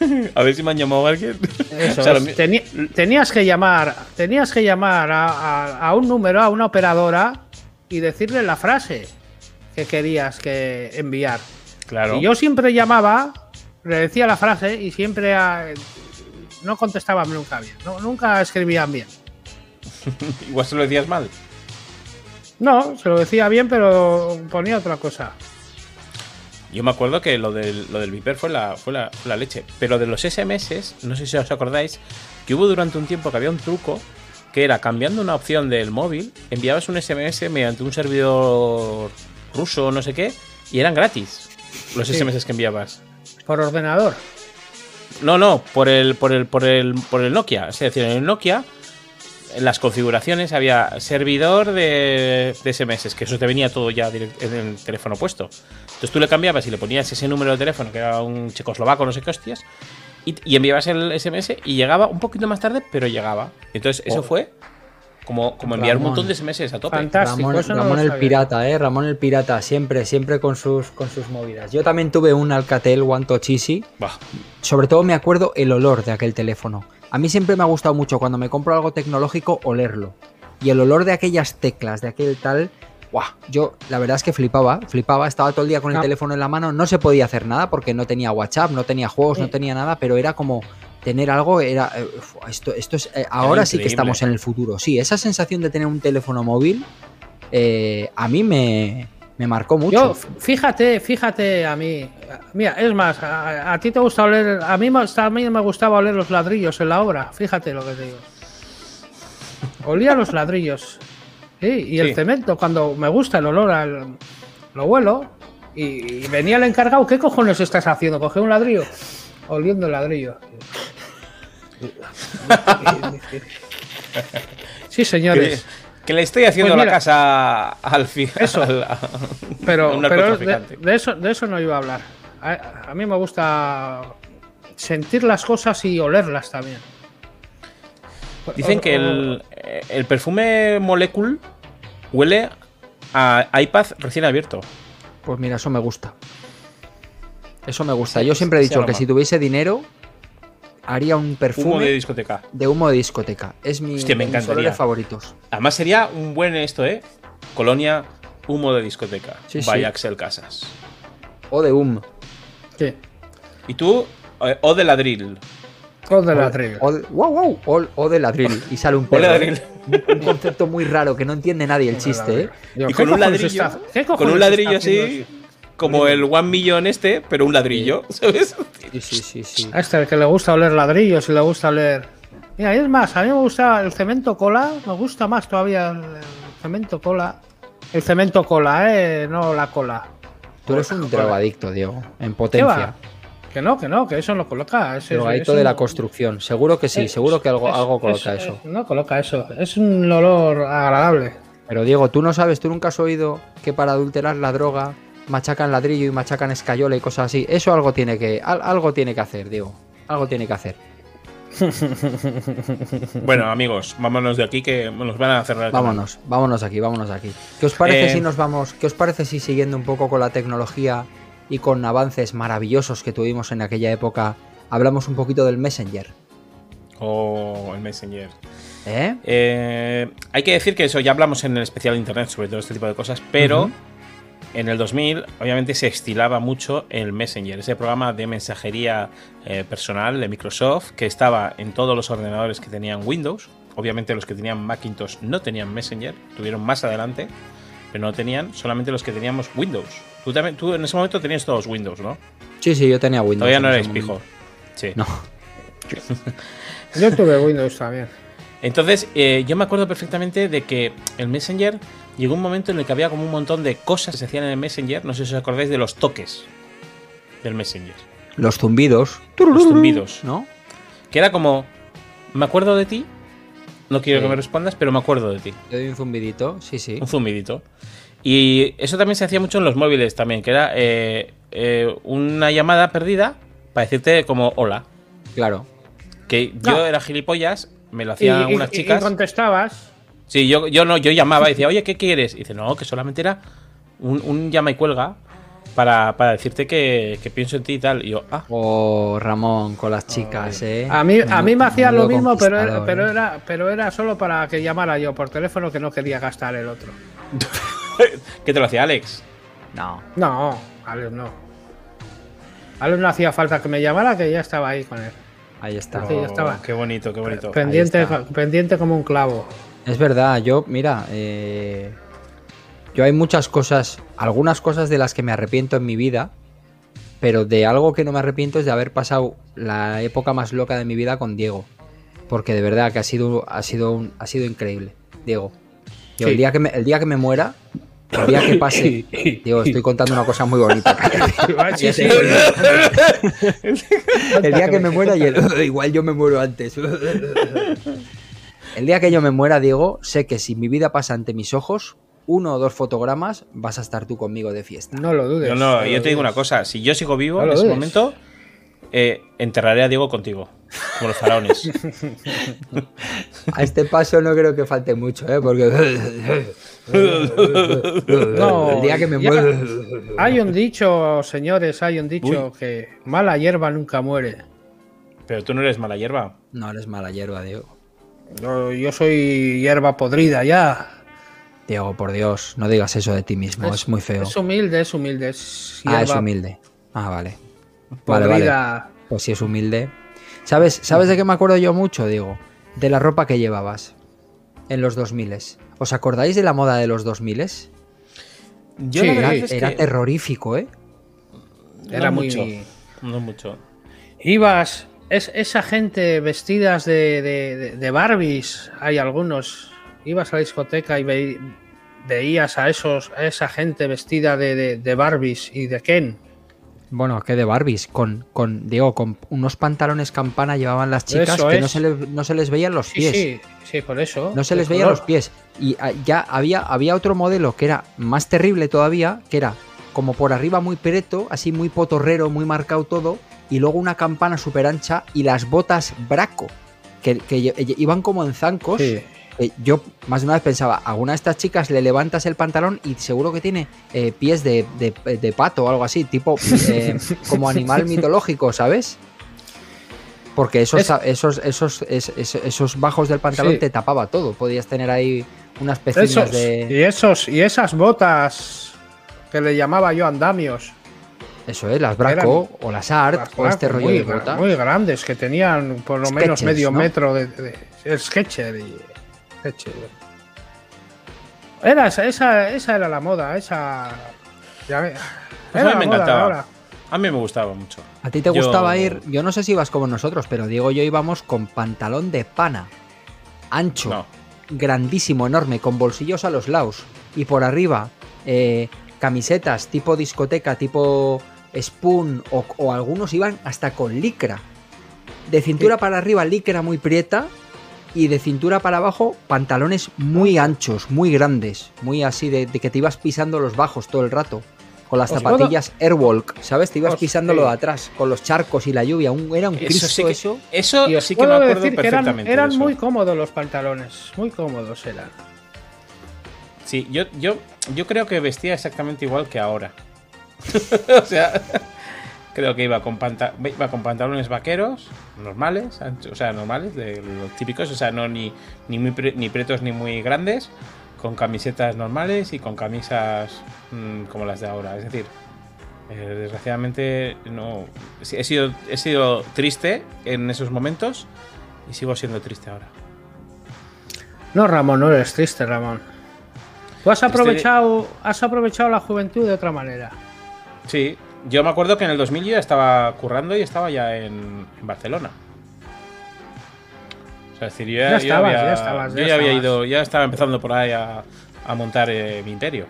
A ver si me han llamado alguien. Eso O sea, es. lo mi- Teni- tenías que llamar, tenías que llamar a, a- a un número, a una operadora y decirle la frase que querías que enviar. Claro. Y yo siempre llamaba, le decía la frase y siempre ah, no contestaban nunca bien, no- nunca escribían bien. Igual se lo decías mal. No, se lo decía bien, pero ponía otra cosa. Yo me acuerdo que lo del, lo del Viper fue la, fue, la, fue la leche. Pero de los SMS, no sé si os acordáis, que hubo durante un tiempo que había un truco que era cambiando una opción del móvil, enviabas un SMS mediante un servidor ruso o no sé qué, y eran gratis los Sí. SMS que enviabas. Por ordenador. No, no, por el, por el, por el, por el Nokia. Es decir, en el Nokia, en las configuraciones había servidor de, de SMS, que eso te venía todo ya direct- en el teléfono puesto. Entonces tú le cambiabas y le ponías ese número de teléfono, que era un checoslovaco, no sé qué hostias, y, y enviabas el SMS y llegaba un poquito más tarde, pero llegaba. Entonces eso Oh. fue como, como enviar un Ramón. montón de SMS a tope. Fantástico. Ramón, eso no Ramón lo el pirata, ¿eh? Ramón el pirata, siempre, siempre con sus, con sus movidas. Yo también tuve un Alcatel One Touch Easy. Sobre todo me acuerdo el olor de aquel teléfono. A mí siempre me ha gustado mucho cuando me compro algo tecnológico olerlo. Y el olor de aquellas teclas, de aquel tal... ¡Guau! Yo la verdad es que flipaba, flipaba, estaba todo el día con el Ah. teléfono en la mano, no se podía hacer nada porque no tenía WhatsApp, no tenía juegos, no Sí. tenía nada, pero era como tener algo, era... eh, esto, esto es... eh, ahora sí que estamos en el futuro. Sí, esa sensación de tener un teléfono móvil eh, a mí me, me marcó mucho. Yo, fíjate, fíjate a mí. Mira, es más, a, a ti te gusta oler. A mí, me- a mí me gustaba oler los ladrillos en la obra. Fíjate lo que te digo. Olía los ladrillos. Sí, y el Sí. cemento, cuando me gusta el olor al. Lo huelo. Y, y venía el encargado. ¿Qué cojones estás haciendo? Coge un ladrillo. Oliendo el ladrillo. Sí, señores. que le estoy haciendo Pues la casa al fin. Eso. al- a- Pero, de, eso, de eso no iba a hablar. A, a mí me gusta sentir las cosas y olerlas también. Dicen O- que el, eh, el perfume Molecule huele a iPad recién abierto. Pues mira, eso me gusta. Eso me gusta. Yo siempre he dicho que si tuviese dinero, haría un perfume Humo de de, discoteca. humo de discoteca. Es mi, Hostia, me de mis encantaría. favoritos. Además sería un buen esto, ¿eh? Colonia humo de discoteca. Sí, by sí. Axel Casas. O de hum. Sí. Y tú, eh, o de ladril. O de la trivia. O de, wow, wow, o, o de ladril. Y sale un O de perro. ladril. ¿eh? Un concepto muy raro que no entiende nadie el chiste, ¿eh? Y ¿qué con un ladrillo. está- con un ladrillo haciendo así. Como el One Million este, pero un ladrillo, ¿sabes? Sí, sí, sí, sí. A este el que le gusta oler ladrillos y le gusta oler. Mira, y es más, a mí me gusta el cemento cola, me gusta más todavía el, cemento cola. El cemento cola, eh, no la cola. Tú eres un drogadicto, Diego. En ¿Qué potencia. Que no, que no, que eso no coloca. ese- Drogadicto de la construcción. Seguro que sí, seguro que algo, es- algo es- coloca es- eso. No coloca eso. Es un olor agradable. Pero Diego, tú no sabes, tú nunca has oído que para adulterar la droga machacan ladrillo y machacan escayola y cosas así. Eso algo tiene que, al- algo tiene que hacer, Diego. Algo tiene que hacer. Bueno, amigos, vámonos de aquí que nos van a cerrar. el canal. Vámonos, vámonos aquí, vámonos aquí. ¿Qué os parece Eh, si nos vamos? ¿Qué os parece si siguiendo un poco con la tecnología y con avances maravillosos que tuvimos en aquella época, hablamos un poquito del Messenger? O el Messenger. ¿Eh? Eh, hay que decir que eso ya hablamos en el especial de internet sobre todo este tipo de cosas, pero. En el 2000 obviamente se estilaba mucho el Messenger, ese programa de mensajería eh, personal de Microsoft que estaba en todos los ordenadores que tenían Windows. Obviamente los que tenían Macintosh no tenían Messenger, tuvieron más adelante, pero no tenían, solamente los que teníamos Windows. Tú, también, tú en ese momento tenías todos Windows, ¿no? Sí, sí, yo tenía Windows. Todavía no eres pijo. Sí. No. Yo tuve Windows también. Entonces, eh, yo me acuerdo perfectamente de que el Messenger llegó un momento en el que había como un montón de cosas que se hacían en el Messenger. No sé si os acordáis de los toques del Messenger. Los zumbidos. Los zumbidos. ¿No? Que era como, me acuerdo de ti. No quiero Sí. que me respondas, pero me acuerdo de ti. Te doy un zumbidito, sí, sí. Un zumbidito. Y eso también se hacía mucho en los móviles también, que era eh, eh, una llamada perdida para decirte como hola. Claro. Que No. yo era gilipollas, me lo Y, hacían y- unas y- y chicas. contestabas. Sí, yo, yo no, yo llamaba y decía, oye, ¿qué quieres? Y dice, no, que solamente era un, un llama y cuelga para, para decirte que, que pienso en ti y tal. Y yo, ah, O Ramón con las chicas, ¿eh? A mí, a mí me hacía lo mismo, pero era, pero, ¿eh? era, pero era solo para que llamara yo por teléfono que no quería gastar el otro. ¿qué te lo hacía Alex? No. No, Alex no. Alex no hacía falta que me llamara, que ya estaba ahí con él. Ahí está. Sí, ya estaba. Oh, Qué bonito, qué bonito. Pendiente, pendiente como un clavo. Es verdad, yo, mira, eh, yo hay muchas cosas, algunas cosas de las que me arrepiento en mi vida, pero de algo que no me arrepiento es de haber pasado la época más loca de mi vida con Diego. Porque de verdad que ha sido, ha sido, un- ha sido increíble, Diego. Yo, Sí. el, día que me, el día que me muera, el día que pase, Diego, estoy contando una cosa muy bonita. El día que me muera y el, igual yo me muero antes. El día que yo me muera, Diego, sé que si mi vida pasa ante mis ojos, uno o dos fotogramas, vas a estar tú conmigo de fiesta. No lo dudes. Yo, no, lo yo te digo una cosa, si yo sigo vivo No en ese dudes. momento, eh, enterraré a Diego contigo, como los faraones. A este paso no creo que falte mucho, ¿eh? Porque... No, el día que me muera... Hay un dicho, señores, hay un dicho que mala hierba nunca muere. Pero tú no eres mala hierba. No eres mala hierba, Diego. Yo, yo soy hierba podrida ya. Diego, por Dios, no digas eso de ti mismo, es, muy feo. Es humilde, es humilde. Es ah, es humilde. Ah, vale. Vale, vale. Pues si es humilde. ¿Sabes, ¿Sabes de qué me acuerdo yo mucho, Diego? De la ropa que llevabas en los 2000 ¿Os acordáis de la moda de los 2000 Yo Sí, Era, terrorífico, ¿eh? no Era muy. mucho. No mucho. Ibas. Es, esa gente vestidas de, de, de- Barbies, hay algunos. Ibas a la discoteca y ve- veías a esos a esa gente vestida de, de, Barbies y de Ken. Bueno, que de Barbies, con, con, Diego, con unos pantalones campana llevaban las chicas Eso que es. no se, les, no se les veían los pies. sí, sí, por eso. No se les veían los pies. Y ah, ya había, había otro modelo que era más terrible todavía, que era como por arriba muy preto, así muy potorrero, muy marcado todo, y luego una campana súper ancha y las botas braco, que, iban como en zancos. Sí. Eh, yo más de una vez pensaba, a alguna de estas chicas le levantas el pantalón y seguro que tiene eh, pies de, de- de pato o algo así, tipo eh, como animal mitológico, ¿sabes? Porque esos, Es- esos, esos, es- es- esos bajos del pantalón Sí. te tapaba todo. Podías tener ahí unas pecinas de. y esos y esas botas que le llamaba yo andamios. Eso es, las Braco o las Art las o este rollo muy, de bota. muy grandes que tenían por lo menos medio ¿no? metro de, de- el Sketcher y Sketcher. Era esa, esa, era la moda, esa ya Pues era a mí me encantaba. ahora. A mí me gustaba mucho. ¿A ti te Yo- gustaba ir? Yo no sé si ibas como nosotros, pero Diego y yo íbamos con pantalón de pana. Ancho, No. grandísimo, enorme, con bolsillos a los lados. Y por arriba, eh, camisetas tipo discoteca, tipo spoon, o, o algunos iban hasta con licra. De cintura para arriba, licra muy prieta. Y de cintura para abajo, pantalones muy anchos, muy grandes. Muy así, de, de que te ibas pisando los bajos todo el rato. Con las Os puedo- zapatillas Airwalk, ¿sabes? Te ibas Os- pisando lo de atrás, con los charcos y la lluvia. Un- era un Eso Cristo sí que, eso. eso sí que me puedo acuerdo decir que eran, perfectamente. de eran eso. muy cómodos los pantalones, muy cómodos eran. Sí, yo, yo, yo creo que vestía exactamente igual que ahora. o sea, creo que iba con, pantalones vaqueros normales, o sea, normales, de los típicos, o sea, no ni, ni muy ni pretos ni muy grandes, con camisetas normales y con camisas mm, como las de ahora. Es decir, eh, desgraciadamente no he sido, he sido triste en esos momentos y sigo siendo triste ahora. No, Ramón, no eres triste, Ramón. Tú has aprovechado, has aprovechado la juventud de otra manera. Sí, yo me acuerdo que en el 2000 yo ya estaba currando y estaba ya en, en Barcelona. O sea, es decir, yo ya, Ya yo estabas, había, ya estabas, yo ya había ido, ya estaba empezando por ahí a, a montar eh, mi imperio.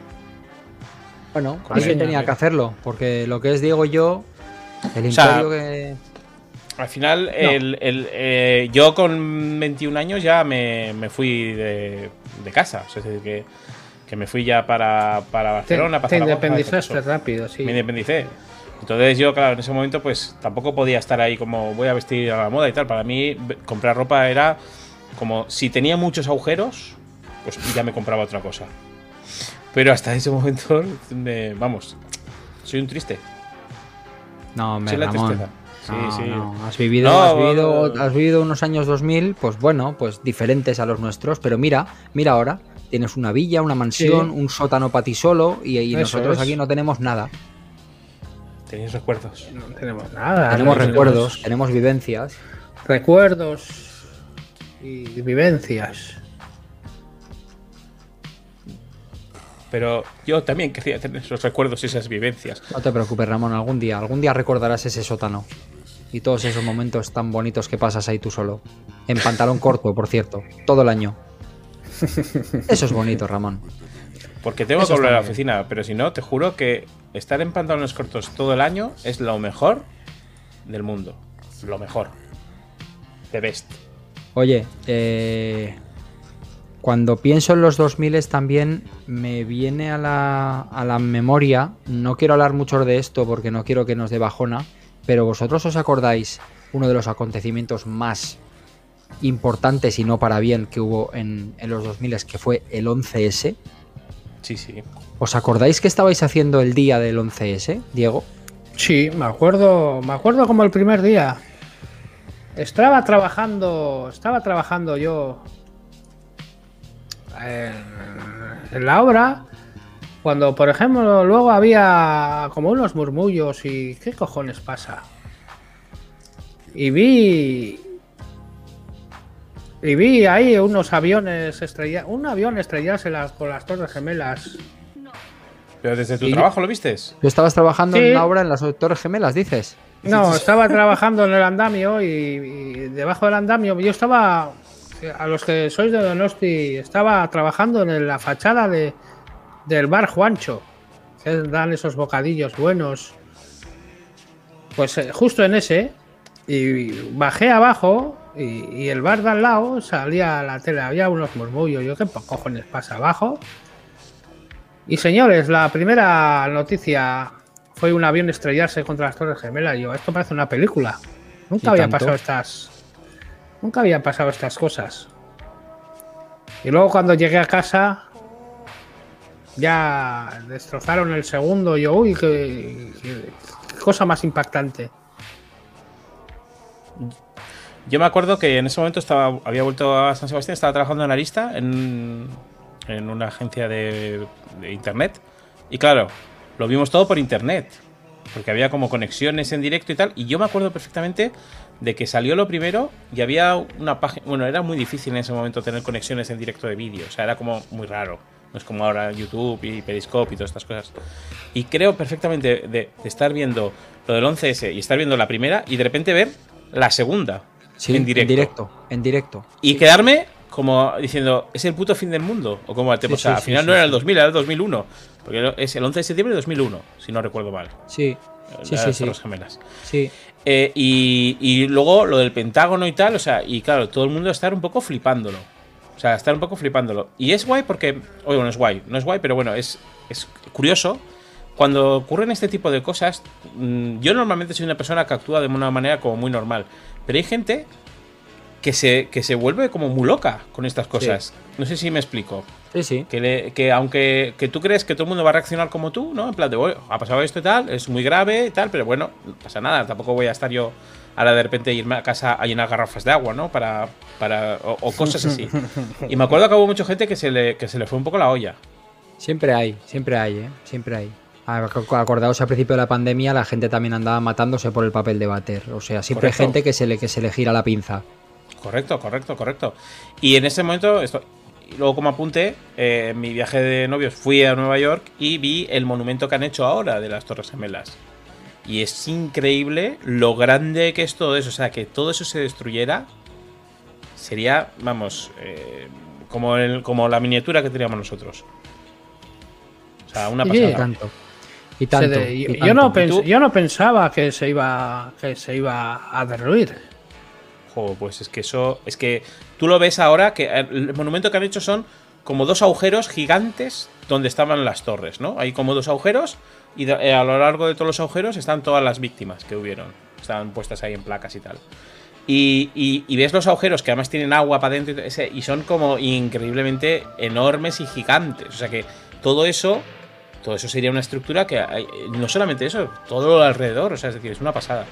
Bueno, Con alguien tenía que hacerlo, porque lo que es Diego y yo, el O sea, imperio que... Al final, el- el, eh, yo con 21 años ya me, me fui de, de casa. O sea, es decir, que, que me fui ya para, para Te, Barcelona, para te Zaragoza, independizaste rápido, sí. me independicé. Entonces yo, claro, en ese momento pues tampoco podía estar ahí como voy a vestir a la moda y tal. Para mí comprar ropa era como si tenía muchos agujeros, pues ya me compraba otra cosa. Pero hasta ese momento, me, vamos, soy un triste. No, me Soy la Ramón. tristeza. Sí, No, sí. no, Has, vivido, No, has, vivido, has vivido unos años 2000, pues bueno, pues diferentes a los nuestros, pero mira, mira ahora, tienes una villa, una mansión, Sí. un sótano para ti solo y, nosotros es. aquí no tenemos nada. Tenéis recuerdos. No tenemos nada. tenemos no recuerdos, tenemos vivencias. Recuerdos y vivencias. Pero yo también quería tener esos recuerdos y esas vivencias. No te preocupes, Ramón, algún día, algún día recordarás ese sótano y todos esos momentos tan bonitos que pasas ahí tú solo. En pantalón corto, por cierto, todo el año. Eso es bonito, Ramón. Porque tengo Eso que volver a la oficina, pero si no, te juro que estar en pantalones cortos todo el año es lo mejor del mundo. Lo mejor. The best. Oye, eh, cuando pienso en los 2000 también me viene a la, a la memoria, no quiero hablar mucho de esto porque no quiero que nos dé bajona, pero vosotros os acordáis uno de los acontecimientos más importantes y no para bien que hubo en, en los 2000 que fue el 11S. Sí, sí. ¿Os acordáis que estabais haciendo el día del 11S, Diego? Sí, me acuerdo, me acuerdo como el primer día. Estaba trabajando, estaba trabajando yo en, en la obra cuando, por ejemplo, luego había como unos murmullos y ¿qué cojones pasa? Y vi y vi ahí unos aviones estrellar, un avión estrellarse las, con las torres gemelas. Pero desde tu Y- trabajo lo vistes. ¿Tú estabas trabajando Sí. en una obra en las Torres Gemelas, dices? No, estaba trabajando en el andamio y, y debajo del andamio yo estaba, a los que sois de Donosti, estaba trabajando en la fachada de, del bar Juancho, que dan esos bocadillos buenos. Pues eh, justo en ese, y bajé abajo y, y el bar de al lado salía a la tele, había unos murmullos, yo qué po- cojones pasa abajo. Y señores, la primera noticia fue un avión estrellarse contra las Torres Gemelas. Yo, esto parece una película. ¿Y Nunca había tanto? pasado estas. Nunca había pasado estas cosas. Y luego cuando llegué a casa, ya destrozaron el segundo. Y yo, uy, qué, qué- qué cosa más impactante. Yo me acuerdo que en ese momento estaba, había vuelto a San Sebastián, estaba trabajando en Arista, en, en una agencia de, de internet. Y claro, lo vimos todo por internet. Porque había como conexiones en directo y tal. Y yo me acuerdo perfectamente de que salió lo primero y había una página. Bueno, era muy difícil en ese momento tener conexiones en directo de vídeo. O sea, era como muy raro. No es como ahora YouTube y Periscope y todas estas cosas. Y creo perfectamente de, de estar viendo lo del 11S y estar viendo la primera y de repente ver la segunda Sí, en directo. En directo, en directo. Y quedarme como diciendo, es el puto fin del mundo. O como, Sí, o sea, al final no era el 2000, era el 2001. Porque es el 11 de septiembre de 2001, si no recuerdo mal. Sí, sí, sí, sí. Torres Gemelas. sí. Eh, y, y luego lo del Pentágono y tal, o sea, y claro, todo el mundo estar un poco flipándolo. O sea, estar un poco flipándolo. Y es guay porque, oye, bueno, es guay, no es guay, pero bueno, es, es curioso. Cuando ocurren este tipo de cosas, mm, yo normalmente soy una persona que actúa de una manera como muy normal. Pero hay gente que se, que se vuelve como muy loca con estas cosas. No sé si me explico. Sí, sí. Que, le- que aunque que tú crees que todo el mundo va a reaccionar como tú, ¿no? En plan de, "Oye, ha pasado esto y tal, es muy grave y tal, pero bueno, no pasa nada, tampoco voy a estar yo ahora de repente irme a casa a llenar garrafas de agua, ¿no? Para, para o, o cosas así. Y me acuerdo que hubo mucha gente que se le, que se le fue un poco la olla. Siempre hay, siempre hay, ¿eh? Siempre hay. Ac- Acordaos al principio de la pandemia, la gente también andaba matándose por el papel de váter. O sea, siempre hay gente que se, le, que se le gira la pinza. Correcto, correcto, correcto. Y en ese momento, esto, luego como apunte, eh, en mi viaje de novios fui a Nueva York y vi el monumento que han hecho ahora de las Torres Gemelas. Y es increíble lo grande que es todo eso. O sea, que todo eso se destruyera sería, vamos, eh, como, el, como la miniatura que teníamos nosotros. O sea, una pasada. Tanto. Y tanto. de- y yo, tanto. yo no yo no pensaba que se iba que se iba a derruir. Jo, pues es que eso. Es que tú lo ves ahora que el monumento que han hecho son como dos agujeros gigantes donde estaban las torres, ¿no? Hay como dos agujeros y eh, a lo largo de todos los agujeros están todas las víctimas que hubieron. Están puestas ahí en placas y tal. Y, y- y ves los agujeros que además tienen agua para adentro y son como increíblemente enormes y gigantes. O sea que todo eso, todo eso sería una estructura que hay- no solamente eso, todo lo alrededor. O sea, es decir, es una pasada.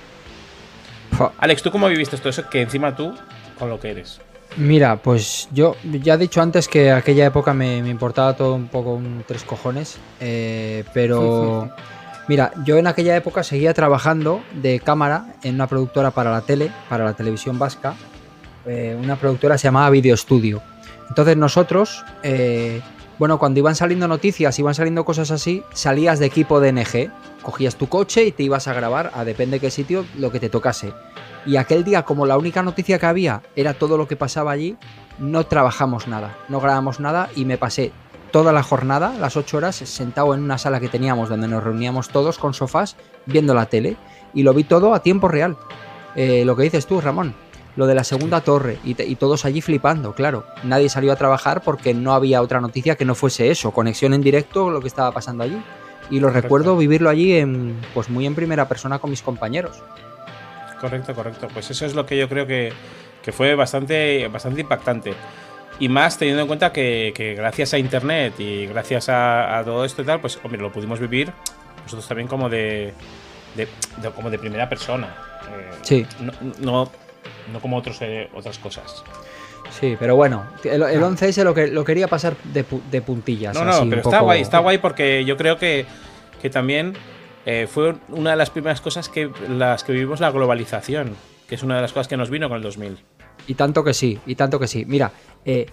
Alex, ¿tú cómo viviste todo eso? Que encima tú, con lo que eres. Mira, pues yo ya he dicho antes que aquella época me, me importaba todo un poco un tres cojones, eh, pero mira, yo en aquella época seguía trabajando de cámara en una productora para la tele, para la televisión vasca, eh, una productora se llamaba Video Studio. Entonces nosotros, eh, bueno, cuando iban saliendo noticias, iban saliendo cosas así, salías de equipo DNG, cogías tu coche y te ibas a grabar a depende qué sitio lo que te tocase. Y aquel día, como la única noticia que había era todo lo que pasaba allí, no trabajamos nada, no grabamos nada y me pasé toda la jornada, las ocho horas, sentado en una sala que teníamos donde nos reuníamos todos con sofás viendo la tele y lo vi todo a tiempo real. Eh, lo que dices tú, Ramón, lo de la segunda torre y, te- y todos allí flipando, claro. Nadie salió a trabajar porque no había otra noticia que no fuese eso, conexión en directo, lo que estaba pasando allí. Y lo Correcto. recuerdo vivirlo allí en, pues muy en primera persona con mis compañeros. Correcto, correcto. Pues eso es lo que yo creo que, que fue bastante, bastante impactante. Y más teniendo en cuenta que, que gracias a internet y gracias a, a todo esto y tal, pues hombre, lo pudimos vivir nosotros también como de, de- de- como de primera persona. Eh, Sí. No, no, no como otros, eh, otras cosas. Sí, pero bueno, el, el 11S lo, que, lo quería pasar de, de puntillas. No, no, así, un pero está poco- guay, está guay porque yo creo que, que también eh, fue una de las primeras cosas que las que vivimos la globalización, que es una de las cosas que nos vino con el 2000. Y tanto que sí, y tanto que sí. Mira, eh,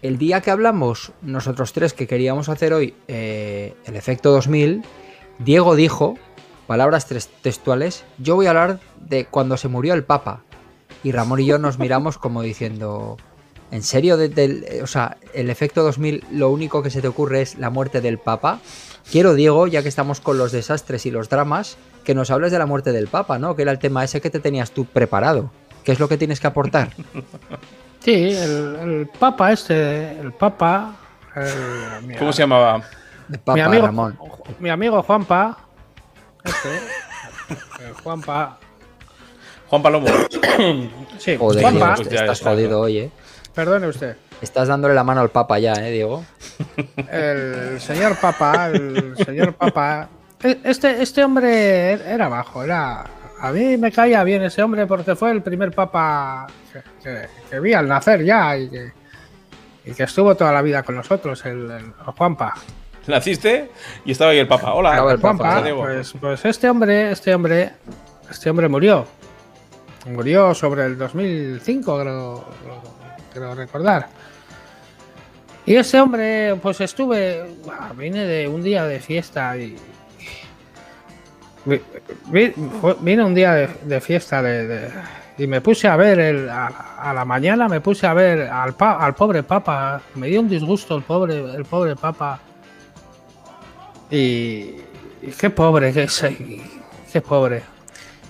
el día que hablamos nosotros tres que queríamos hacer hoy eh, el efecto 2000, Diego dijo, palabras textuales, yo voy a hablar de cuando se murió el Papa. Y Ramón y yo nos miramos como diciendo, ¿en serio? o sea, el efecto 2000 lo único que se te ocurre es la muerte del Papa. Quiero, Diego, ya que estamos con los desastres y los dramas, que nos hables de la muerte del Papa, ¿no? Que era el tema ese que te tenías tú preparado. ¿Qué es lo que tienes que aportar? Sí, el, el papa este, el papa. el- ¿Cómo se llamaba? De Papa, mi amigo, Ramón. mi amigo Juanpa. Este, el Juanpa. Juan Palomo. Sí, Joder, te estás está, jodido hoy, ¿eh? Perdone usted. Estás dándole la mano al Papa ya, ¿eh, Diego? El señor Papa, el señor Papa. e- Este, este hombre era bajo, era. A mí me caía bien ese hombre porque fue el primer papa que, que- que vi al nacer ya y que, y que estuvo toda la vida con nosotros, el, el Juanpa. Naciste y estaba ahí el Papa. Hola, Estaba el Papa, Juanpa, pues, pues este hombre, este hombre, este hombre murió. Murió sobre el 2005, creo, creo recordar. Y ese hombre, pues estuve, vine de un día de fiesta y vine un día de, fiesta de, y me puse a ver el, a, la mañana me puse a ver al, pa- al pobre papa, me dio un disgusto el pobre, el pobre papa. Y, y qué pobre y qué pobre.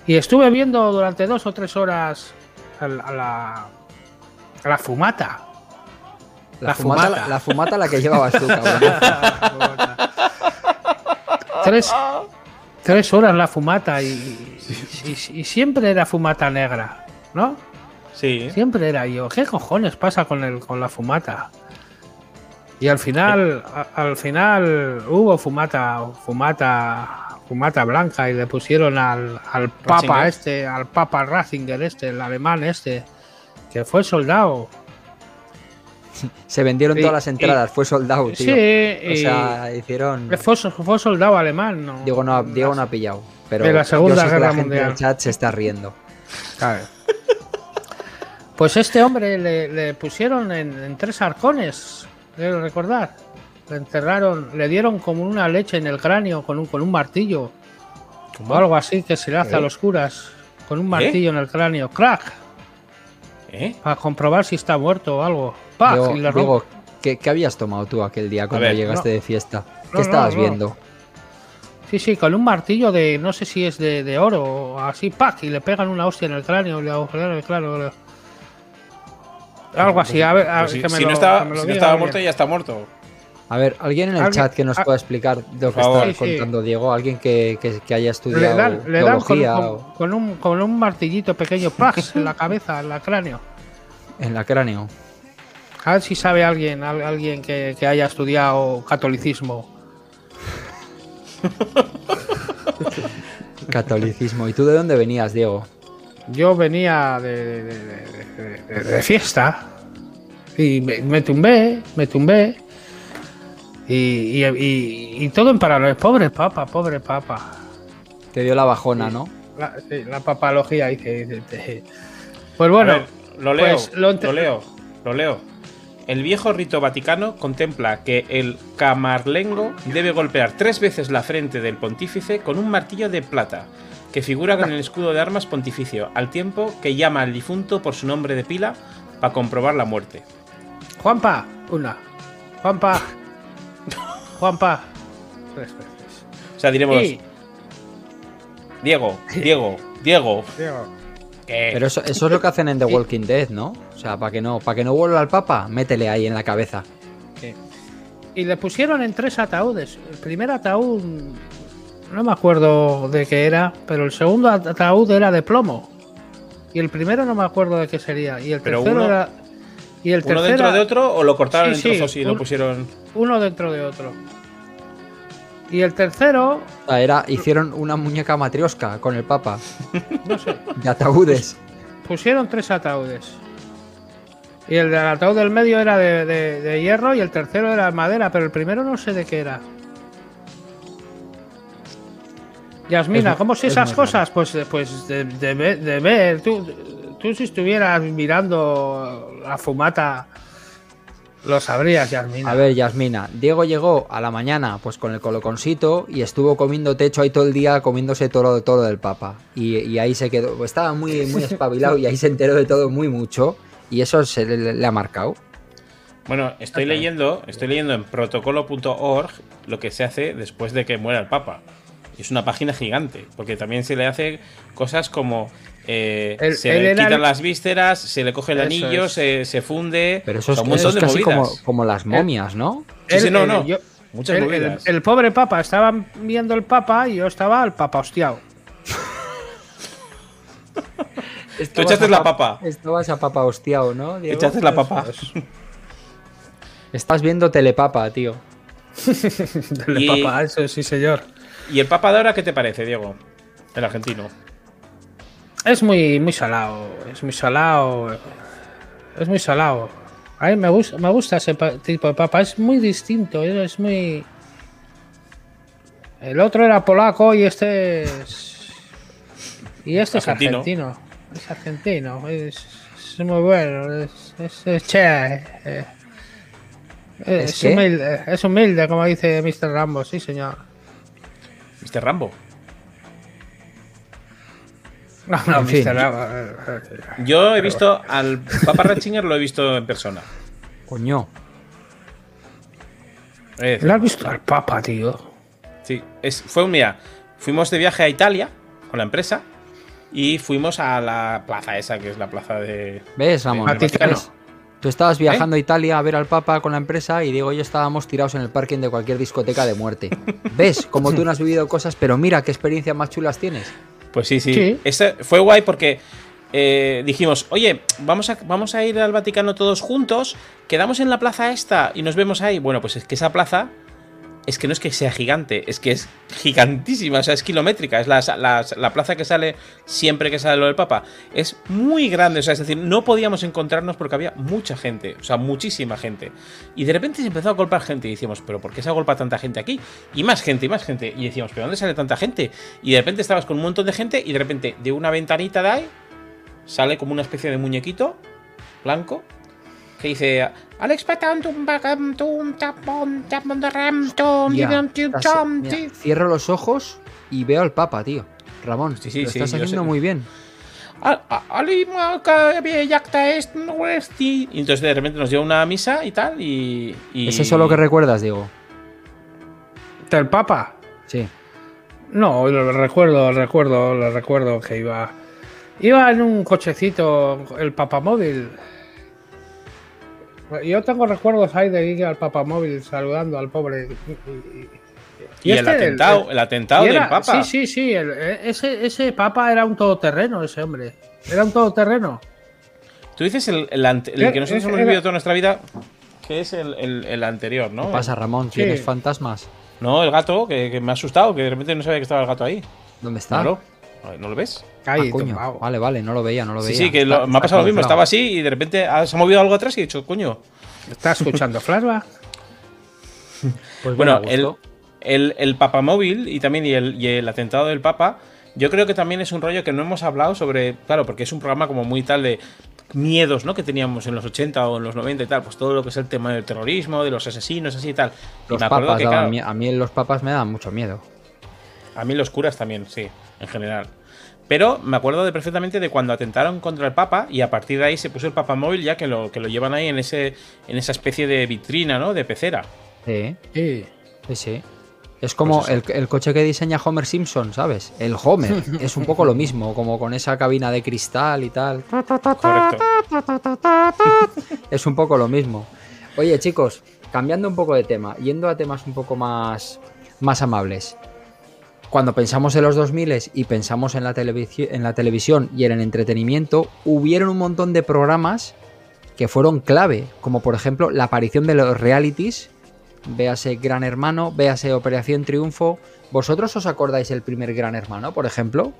Y estuve viendo durante dos o tres horas a la, a la, a la fumata. La, La fumata, fumata. la, la fumata la que llevabas tú, cabrón. tres, tres horas la fumata y, y- y siempre era fumata negra, ¿no? Sí. Siempre era yo. ¿Qué cojones pasa con el con la fumata? Y al final, a- al final hubo fumata, fumata, fumata blanca y le pusieron al, al papa este, al papa Ratzinger este, el alemán este, que fue soldado. Se vendieron Y- todas las entradas, fue soldado, tío. Sí, o y- sea, hicieron. fue, fue soldado alemán. ¿no? Diego no, ha- Diego no ha pillado. Pero de la Segunda Guerra la Mundial. del chat se está riendo. Claro. Pues este hombre le, le pusieron en, en tres arcones, quiero recordar. Le enterraron, le dieron como una leche en el cráneo con un, con un martillo. O algo así que se le hace a ¿Eh? los curas. Con un martillo en el cráneo. ¡Crack! ¿Eh? Para comprobar si está muerto o algo. ¡Pac! Diego, y le romp- Diego, ¿qué, qué habías tomado tú aquel día cuando ver, llegaste no. de fiesta? ¿Qué No, estabas no, no. viendo? Sí, sí, con un martillo de, no sé si es de, de oro o así, ¡pac! Y le pegan una hostia en el cráneo y le agujeran el cráneo. Algo así, a ver, a Pues ver si que me si lo- no estaba, que me lo si no estaba muerto, ya está muerto. A ver, alguien en el Alguien- chat que nos ah, pueda explicar de lo que está Sí, sí. contando Diego, alguien que, que- que haya Le estudiado dan, le dan con, un, con un martillito pequeño ¡plax! en la cabeza, en la cráneo. en la cráneo. A ver si sabe alguien, al- alguien que, que haya estudiado catolicismo. Catolicismo. ¿Y tú de dónde venías, Diego? Yo venía de- de fiesta y me, me tumbé, me tumbé. Y, y- y- y todo en paralelo. Pobre papa, pobre papa. Te dio la bajona, ¿no? La, sí, la papalogía dice. Pues bueno, ver, lo leo, pues lo leo, lo leo. El viejo rito vaticano contempla que el camarlengo debe golpear tres veces la frente del pontífice con un martillo de plata, que figura con el escudo de armas pontificio, al tiempo que llama al difunto por su nombre de pila para comprobar la muerte. Juanpa, una. Juanpa. Juanpa. Tres veces. O sea, diremos, Y- Diego, Diego, Diego. Diego, ¿qué? Pero eso, eso es lo que hacen en The Walking Dead, ¿no? O sea, para que no, para que no vuelva al Papa, métele ahí en la cabeza. Sí. Y le pusieron en tres ataúdes. El primer ataúd, no me acuerdo de qué era, pero el segundo ataúd era de plomo. Y el primero no me acuerdo de qué sería. Y el Pero tercero uno- era. Y el ¿Uno tercero dentro de otro o lo cortaron Sí, en sí, y lo pusieron? uno dentro de otro. Y el tercero, O sea, era, hicieron una muñeca matriosca con el Papa, no sé, de ataúdes. pusieron tres ataúdes. Y el del ataúd del medio era de, de- de hierro y el tercero era de madera, pero el primero no sé de qué era. Yasmina, Es- ¿cómo sé es esas cosas? Pues, pues de, de ver. Tú, tú si estuvieras mirando la fumata, lo sabrías, Yasmina. A ver, Yasmina, Diego llegó a la mañana pues con el coloconcito y estuvo comiendo techo ahí todo el día comiéndose todo, todo lo del Papa. Y, y ahí se quedó, estaba muy, muy espabilado y ahí se enteró de todo muy mucho y eso se le, le ha marcado. Bueno, estoy leyendo, estoy leyendo en protocolo.org lo que se hace después de que muera el Papa. Y es una página gigante, porque también se le hace cosas como eh, se le quitan el- las vísceras, se le coge el Eso anillo, es. se, se funde. Pero eso o es, sea, un eso montón es de casi como, como las momias, ¿no? Sí, no, no. yo- Muchas el, movidas. el- el pobre papa estaba viendo el papa y yo estaba al papa hostiado. Tú echaste la papa. Estabas a papa hostiao, ¿no? Diego? Echaste la papa. Estás viendo telepapa, tío. El Y- papa, eso sí, señor. ¿Y el Papa de ahora qué te parece, Diego? El argentino. Es muy, muy salado. Es muy salado. Es muy salado. A mí me gusta, me gusta ese tipo de papa. Es muy distinto. Es muy. El otro era polaco y este es. Y este Argentino. es argentino. Es argentino. Es, es muy bueno. Es, es, es che. eh. ¿Es Es, humilde, es humilde, como dice Mr. Rambo, sí señor. Mr. Rambo. No, no, En fin. Mr. Rambo. eh, Yo he visto al Papa Ratzinger, lo he visto en persona. Coño. Eh, ¿Lo has visto al Papa, tío? Sí, es, fue un día. Fuimos de viaje a Italia con la empresa y fuimos a la plaza esa, que es la plaza de. ¿Ves, Ramón? Vaticano. ¿Ves? Tú estabas ¿Eh? viajando a Italia a ver al Papa con la empresa y Diego y yo estábamos tirados en el parking de cualquier discoteca de muerte. ¿Ves? Como tú no has vivido cosas, pero mira qué experiencias más chulas tienes. Pues sí, sí. Sí. Ese fue guay porque eh, dijimos, oye, vamos a, vamos a ir al Vaticano todos juntos, quedamos en la plaza esta y nos vemos ahí. Bueno, pues es que esa plaza es que no es que sea gigante, es que es gigantísima, o sea, es kilométrica. Es la, la- la plaza que sale siempre que sale lo del Papa. Es muy grande, o sea, es decir, no podíamos encontrarnos porque había mucha gente, o sea, muchísima gente. Y de repente se empezó a golpear gente y decíamos, ¿pero por qué se agolpa tanta gente aquí? Y más gente, y más gente. Y decíamos, ¿pero dónde sale tanta gente? Y de repente estabas con un montón de gente y de repente de una ventanita de ahí sale como una especie de muñequito blanco que dice Alex cierro los ojos y veo al Papa, tío. Ramón, Sí, sí, lo sí, estás haciendo sé. muy bien. Y entonces de repente nos dio una misa y tal y, y- ¿Es eso lo que recuerdas, Diego? ¿Del Papa? Sí. No, lo recuerdo, lo recuerdo, lo recuerdo que iba. Iba en un cochecito, el papamóvil. Yo tengo recuerdos ahí de ir al papamóvil saludando al pobre. Y, el, atentado, el, atentado del Papa. Sí, sí, sí. ese, ese Papa era un todoterreno, ese hombre. Era un todoterreno. Tú dices el, que nosotros hemos vivido toda nuestra vida, que es el, anterior, ¿no? ¿Qué pasa, Ramón? ¿Tienes fantasmas? No, el gato, que, me ha asustado, que de repente no sabía que estaba el gato ahí. ¿Dónde está? ¿No lo ves? Ahí, ah, coño. Vale, vale, no lo veía, no lo veía. Sí, sí, que me ha pasado lo mismo. Estaba así y de repente se ha movido algo atrás y he dicho, coño. ¿Estás escuchando flashback? pues bueno, el, el, el papamóvil y también y el, y el atentado del Papa, yo creo que también es un rollo que no hemos hablado sobre, claro, porque es un programa como muy tal de miedos, ¿no? Que teníamos en los 80 o en los 90 y tal, pues todo lo que es el tema del terrorismo, de los asesinos, así y tal. Los papas, a, mí, a mí los papas me dan mucho miedo. A mí los curas también, sí, en general. Pero me acuerdo de perfectamente de cuando atentaron contra el Papa y a partir de ahí se puso el Papa móvil ya que lo, que lo llevan ahí en, ese, en esa especie de vitrina, ¿no? De pecera. Sí, sí, sí. Es como pues el, coche que diseña Homer Simpson, ¿sabes? El Homer. es un poco lo mismo, como con esa cabina de cristal y tal. Correcto. es un poco lo mismo. Oye, chicos, cambiando un poco de tema, yendo a temas un poco más, más amables. Cuando pensamos en los 2000 y pensamos en la, televisión y en el entretenimiento, hubieron un montón de programas que fueron clave, como por ejemplo la aparición de los realities véase Gran Hermano, véase Operación Triunfo. ¿Vosotros os acordáis el primer Gran Hermano, por ejemplo?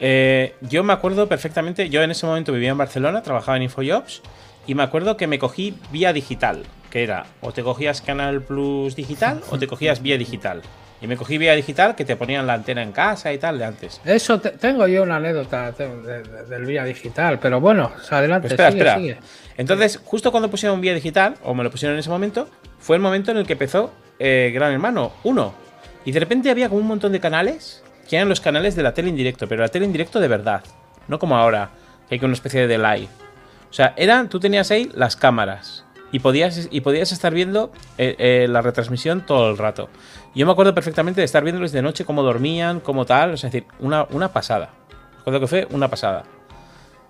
Eh, yo me acuerdo perfectamente, yo en ese momento vivía en Barcelona, trabajaba en Infojobs, y me acuerdo que me cogí vía digital, que era o te cogías Canal Plus digital o te cogías vía digital. Y me cogí vía digital que te ponían la antena en casa y tal de antes. Eso tengo yo una anécdota del vía digital, pero bueno, adelante. espera, espera. Entonces, justo cuando pusieron vía digital, o me lo pusieron en ese momento, fue el momento en el que empezó eh, Gran Hermano 1. Y de repente había como un montón de canales que eran los canales de la tele en directo, pero la tele en directo de verdad. No como ahora, que hay una especie de live. O sea, eran, tú tenías ahí las cámaras y podías, y podías estar viendo eh, eh, la retransmisión todo el rato. Yo me acuerdo perfectamente de estar viéndoles de noche cómo dormían, cómo tal, es decir, una, una pasada. Recuerdo que fue una pasada.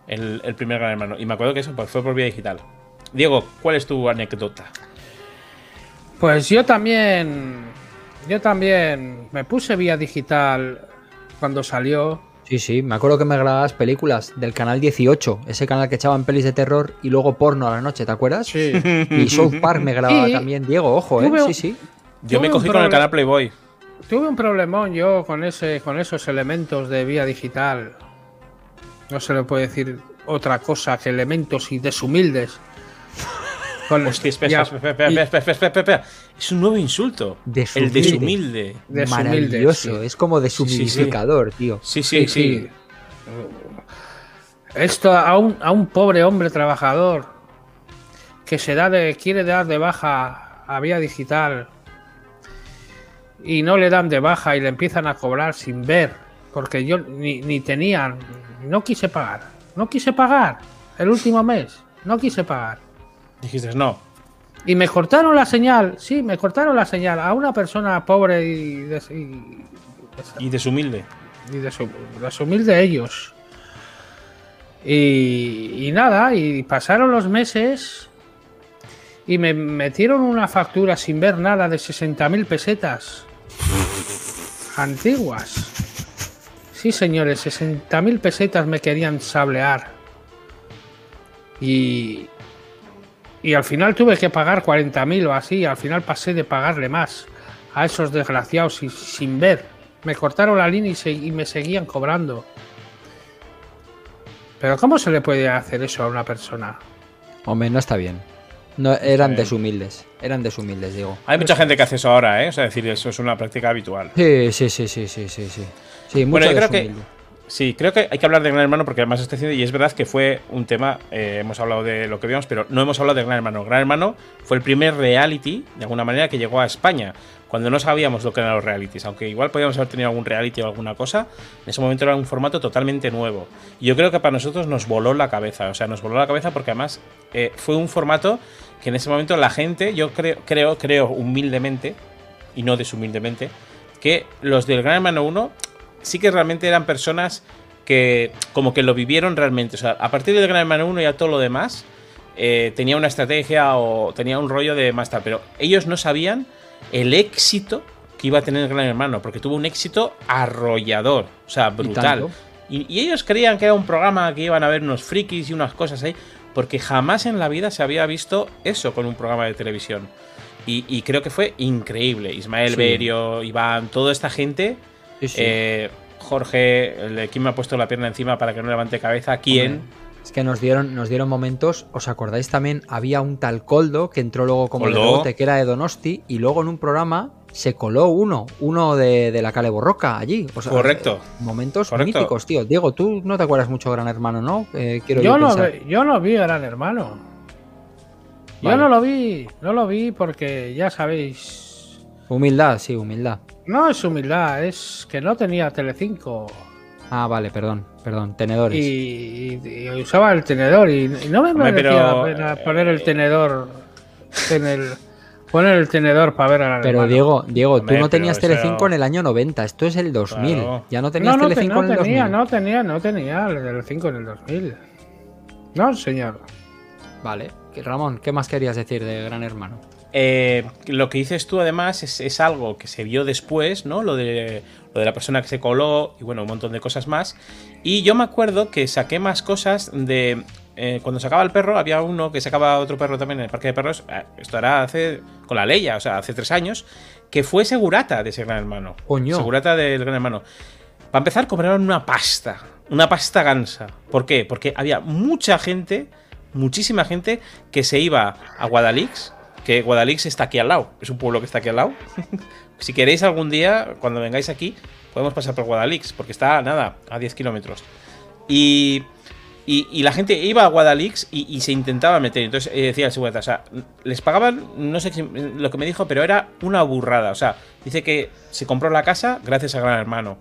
El, el, primer Gran Hermano. Y me acuerdo que eso pues, fue por vía digital. Diego, ¿cuál es tu anécdota? Pues yo también. Yo también me puse vía digital cuando salió. Sí, sí, me acuerdo que me grababas películas del canal 18, ese canal que echaban pelis de terror y luego porno a la noche, ¿te acuerdas? Sí. Y South Park me grababa también, Diego, ojo, ¿eh? Sí, sí. Yo me cogí con el canal Playboy. Tuve un problemón yo con, ese, con esos elementos de vía digital. No se le puede decir otra cosa que elementos y deshumildes. Hostia, espera, espera, espera, espera, Es un nuevo insulto. El deshumilde. Maravilloso. Es como deshumidificador, tío. Sí, sí, sí. Esto a un, a un pobre hombre trabajador que se da de, quiere dar de baja a vía digital y no le dan de baja y le empiezan a cobrar sin ver, porque yo ni, ni tenía, no quise pagar, no quise pagar el último mes, no quise pagar. Dijiste no. Y me cortaron la señal, sí, me cortaron la señal a una persona pobre y, des, y, deshumilde. Y deshumilde ellos. Y, y nada, y pasaron los meses y me metieron una factura sin ver nada de 60.000 pesetas antiguas. Sí, señores, 60.000 pesetas me querían sablear. Y, y al final tuve que pagar 40.000 o así. Al final pasé de pagarle más a esos desgraciados y, sin ver. Me cortaron la línea y, me seguían cobrando. Pero ¿cómo se le puede hacer eso a una persona? Hombre, no está bien. No, eran deshumildes. Eran deshumildes, digo. Hay mucha gente que hace eso ahora, ¿eh? O sea, decir, eso es una práctica habitual. Sí, sí, sí, sí, sí, sí. Sí, bueno, yo creo que Sí, creo que hay que hablar de Gran Hermano porque además está haciendo, y es verdad que fue un tema, eh, hemos hablado de lo que vimos, pero no hemos hablado de Gran Hermano. Gran Hermano fue el primer reality, de alguna manera, que llegó a España, cuando no sabíamos lo que eran los realities, aunque igual podíamos haber tenido algún reality o alguna cosa, en ese momento era un formato totalmente nuevo. Y yo creo que para nosotros nos voló la cabeza, o sea, nos voló la cabeza porque además eh, fue un formato que en ese momento la gente, yo creo, creo, creo humildemente, y no deshumildemente, que los del Gran Hermano 1 sí que realmente eran personas que como que lo vivieron realmente. O sea, a partir del Gran Hermano 1 y a todo lo demás, eh, tenía una estrategia o tenía un rollo de más tal, pero ellos no sabían el éxito que iba a tener Gran Hermano, porque tuvo un éxito arrollador, o sea, brutal. Y, y, ellos creían que era un programa que iban a ver unos frikis y unas cosas ahí, porque jamás en la vida se había visto eso con un programa de televisión. Y, y creo que fue increíble. Ismael Sí. Berio, Iván, toda esta gente. Sí, sí. eh, Jorge, el quién me ha puesto la pierna encima para que no levante cabeza. ¿Quién? Hombre, Es que nos dieron, nos dieron momentos, ¿os acordáis también? Había un tal Coldo que entró luego como de Coldo. rebote, que era de Donosti, y luego en un programa se coló uno, uno de, de la Cale Borroca allí. O sea, Correcto. eh, Momentos Correcto. míticos, tío. Diego, tú no te acuerdas mucho, Gran Hermano, ¿no? Eh, quiero Yo no, ve- yo no vi Gran Hermano. Yo no lo vi, no lo vi porque ya sabéis. Humildad, sí, humildad. No es humildad, es que no tenía Telecinco Ah, vale, perdón, perdón. Tenedores. y, y- y usaba el tenedor y, y no me Hombre, pero, la pena eh, poner el tenedor en el poner el tenedor para ver a Gran Pero Hermano. Diego, Diego, Hombre, tú no tenías Telecinco en el año 90, esto es el 2000. Claro. Ya no tenías no, no, te- Telecinco no en el tenía, 2000. no tenía, no tenía el Telecinco en el 2000. No, señor. Vale. Ramón, ¿qué más querías decir de Gran Hermano? Eh, lo que dices tú, además, es, es algo que se vio después, ¿no? Lo de, lo de la persona que se coló y bueno, un montón de cosas más. Y yo me acuerdo que saqué más cosas de. eh, cuando sacaba el perro, había uno que sacaba otro perro también en el parque de perros. eh, Esto era hace. con la ley, o sea, hace tres años. Que fue segurata de ese gran hermano. Coño. Segurata del gran hermano. Para empezar, cobraron una pasta. Una pasta gansa. ¿Por qué? Porque había mucha gente, muchísima gente, que se iba a Guadalix. Que Guadalix está aquí al lado. Es un pueblo que está aquí al lado. si queréis algún día, cuando vengáis aquí, podemos pasar por Guadalix. Porque está, nada, a 10 kilómetros. Y, y, y la gente iba a Guadalix y, y se intentaba meter. Entonces eh, decía el segurata, o sea, les pagaban, no sé si- lo que me dijo, pero era una burrada. O sea, dice que se compró la casa gracias a Gran Hermano.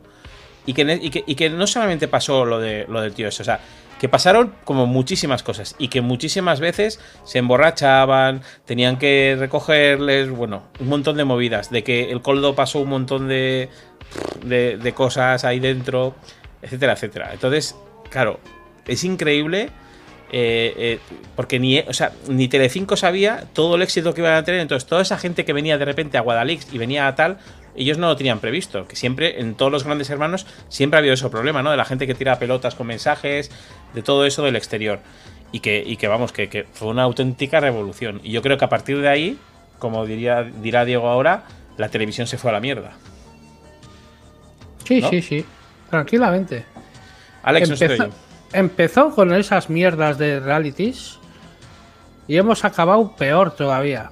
Y que, y que, y que no solamente pasó lo, de, lo del tío ese, o sea, que pasaron como muchísimas cosas y que muchísimas veces se emborrachaban, tenían que recogerles, bueno, un montón de movidas, de que el coldo pasó un montón de, de, cosas ahí dentro, etcétera, etcétera. Entonces, claro, es increíble eh, eh, porque ni, o sea, ni Telecinco sabía todo el éxito que iban a tener. Entonces, toda esa gente que venía de repente a Guadalix y venía a tal, ellos no lo tenían previsto. Que siempre, en todos los grandes hermanos, siempre ha habido ese problema, ¿no? De la gente que tira pelotas con mensajes, de todo eso del exterior. Y que, y que vamos, que, que fue una auténtica revolución. Y yo creo que a partir de ahí, como diría, dirá Diego ahora, la televisión se fue a la mierda. Sí, ¿No? sí, sí. Tranquilamente. Alex, no empezó, yo. empezó con esas mierdas de realities y hemos acabado peor todavía.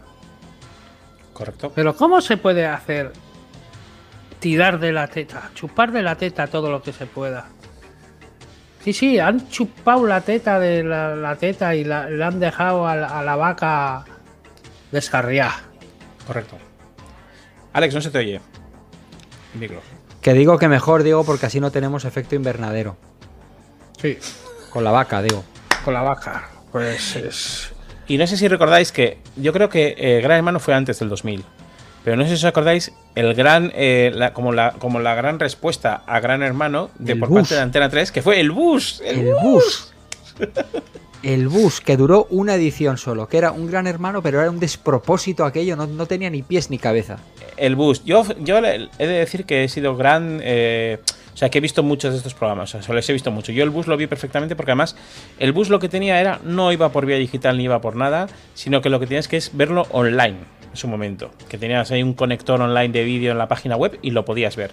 Correcto. Pero ¿cómo se puede hacer tirar de la teta, chupar de la teta todo lo que se pueda? Sí, sí, han chupado la teta de la, la teta y la, le han dejado a la, a la vaca descarriada. Correcto. Alex, no se te oye. Micro. Que digo que mejor, digo, porque así no tenemos efecto invernadero. Sí, Con la vaca, digo. con la vaca. Pues es. Y no sé si recordáis que yo creo que eh, Gran Hermano fue antes del 2000. Pero no sé si os acordáis el gran eh, la- como, la, como la gran respuesta a Gran Hermano de El por bus. parte de Antena 3, que fue el bus. El, El bus. El bus, que duró una edición solo, que era un gran hermano, pero era un despropósito aquello, no, no tenía ni pies ni cabeza. el bus. Yo, yo le- he de decir que he sido gran. eh, o sea, que he visto muchos de estos programas. O sea, los he visto mucho. Yo el bus lo vi perfectamente porque además el bus lo que tenía era. No iba por vía digital ni iba por nada. Sino que lo que tienes que es verlo online en su momento. Que tenías ahí un conector online de vídeo en la página web y lo podías ver.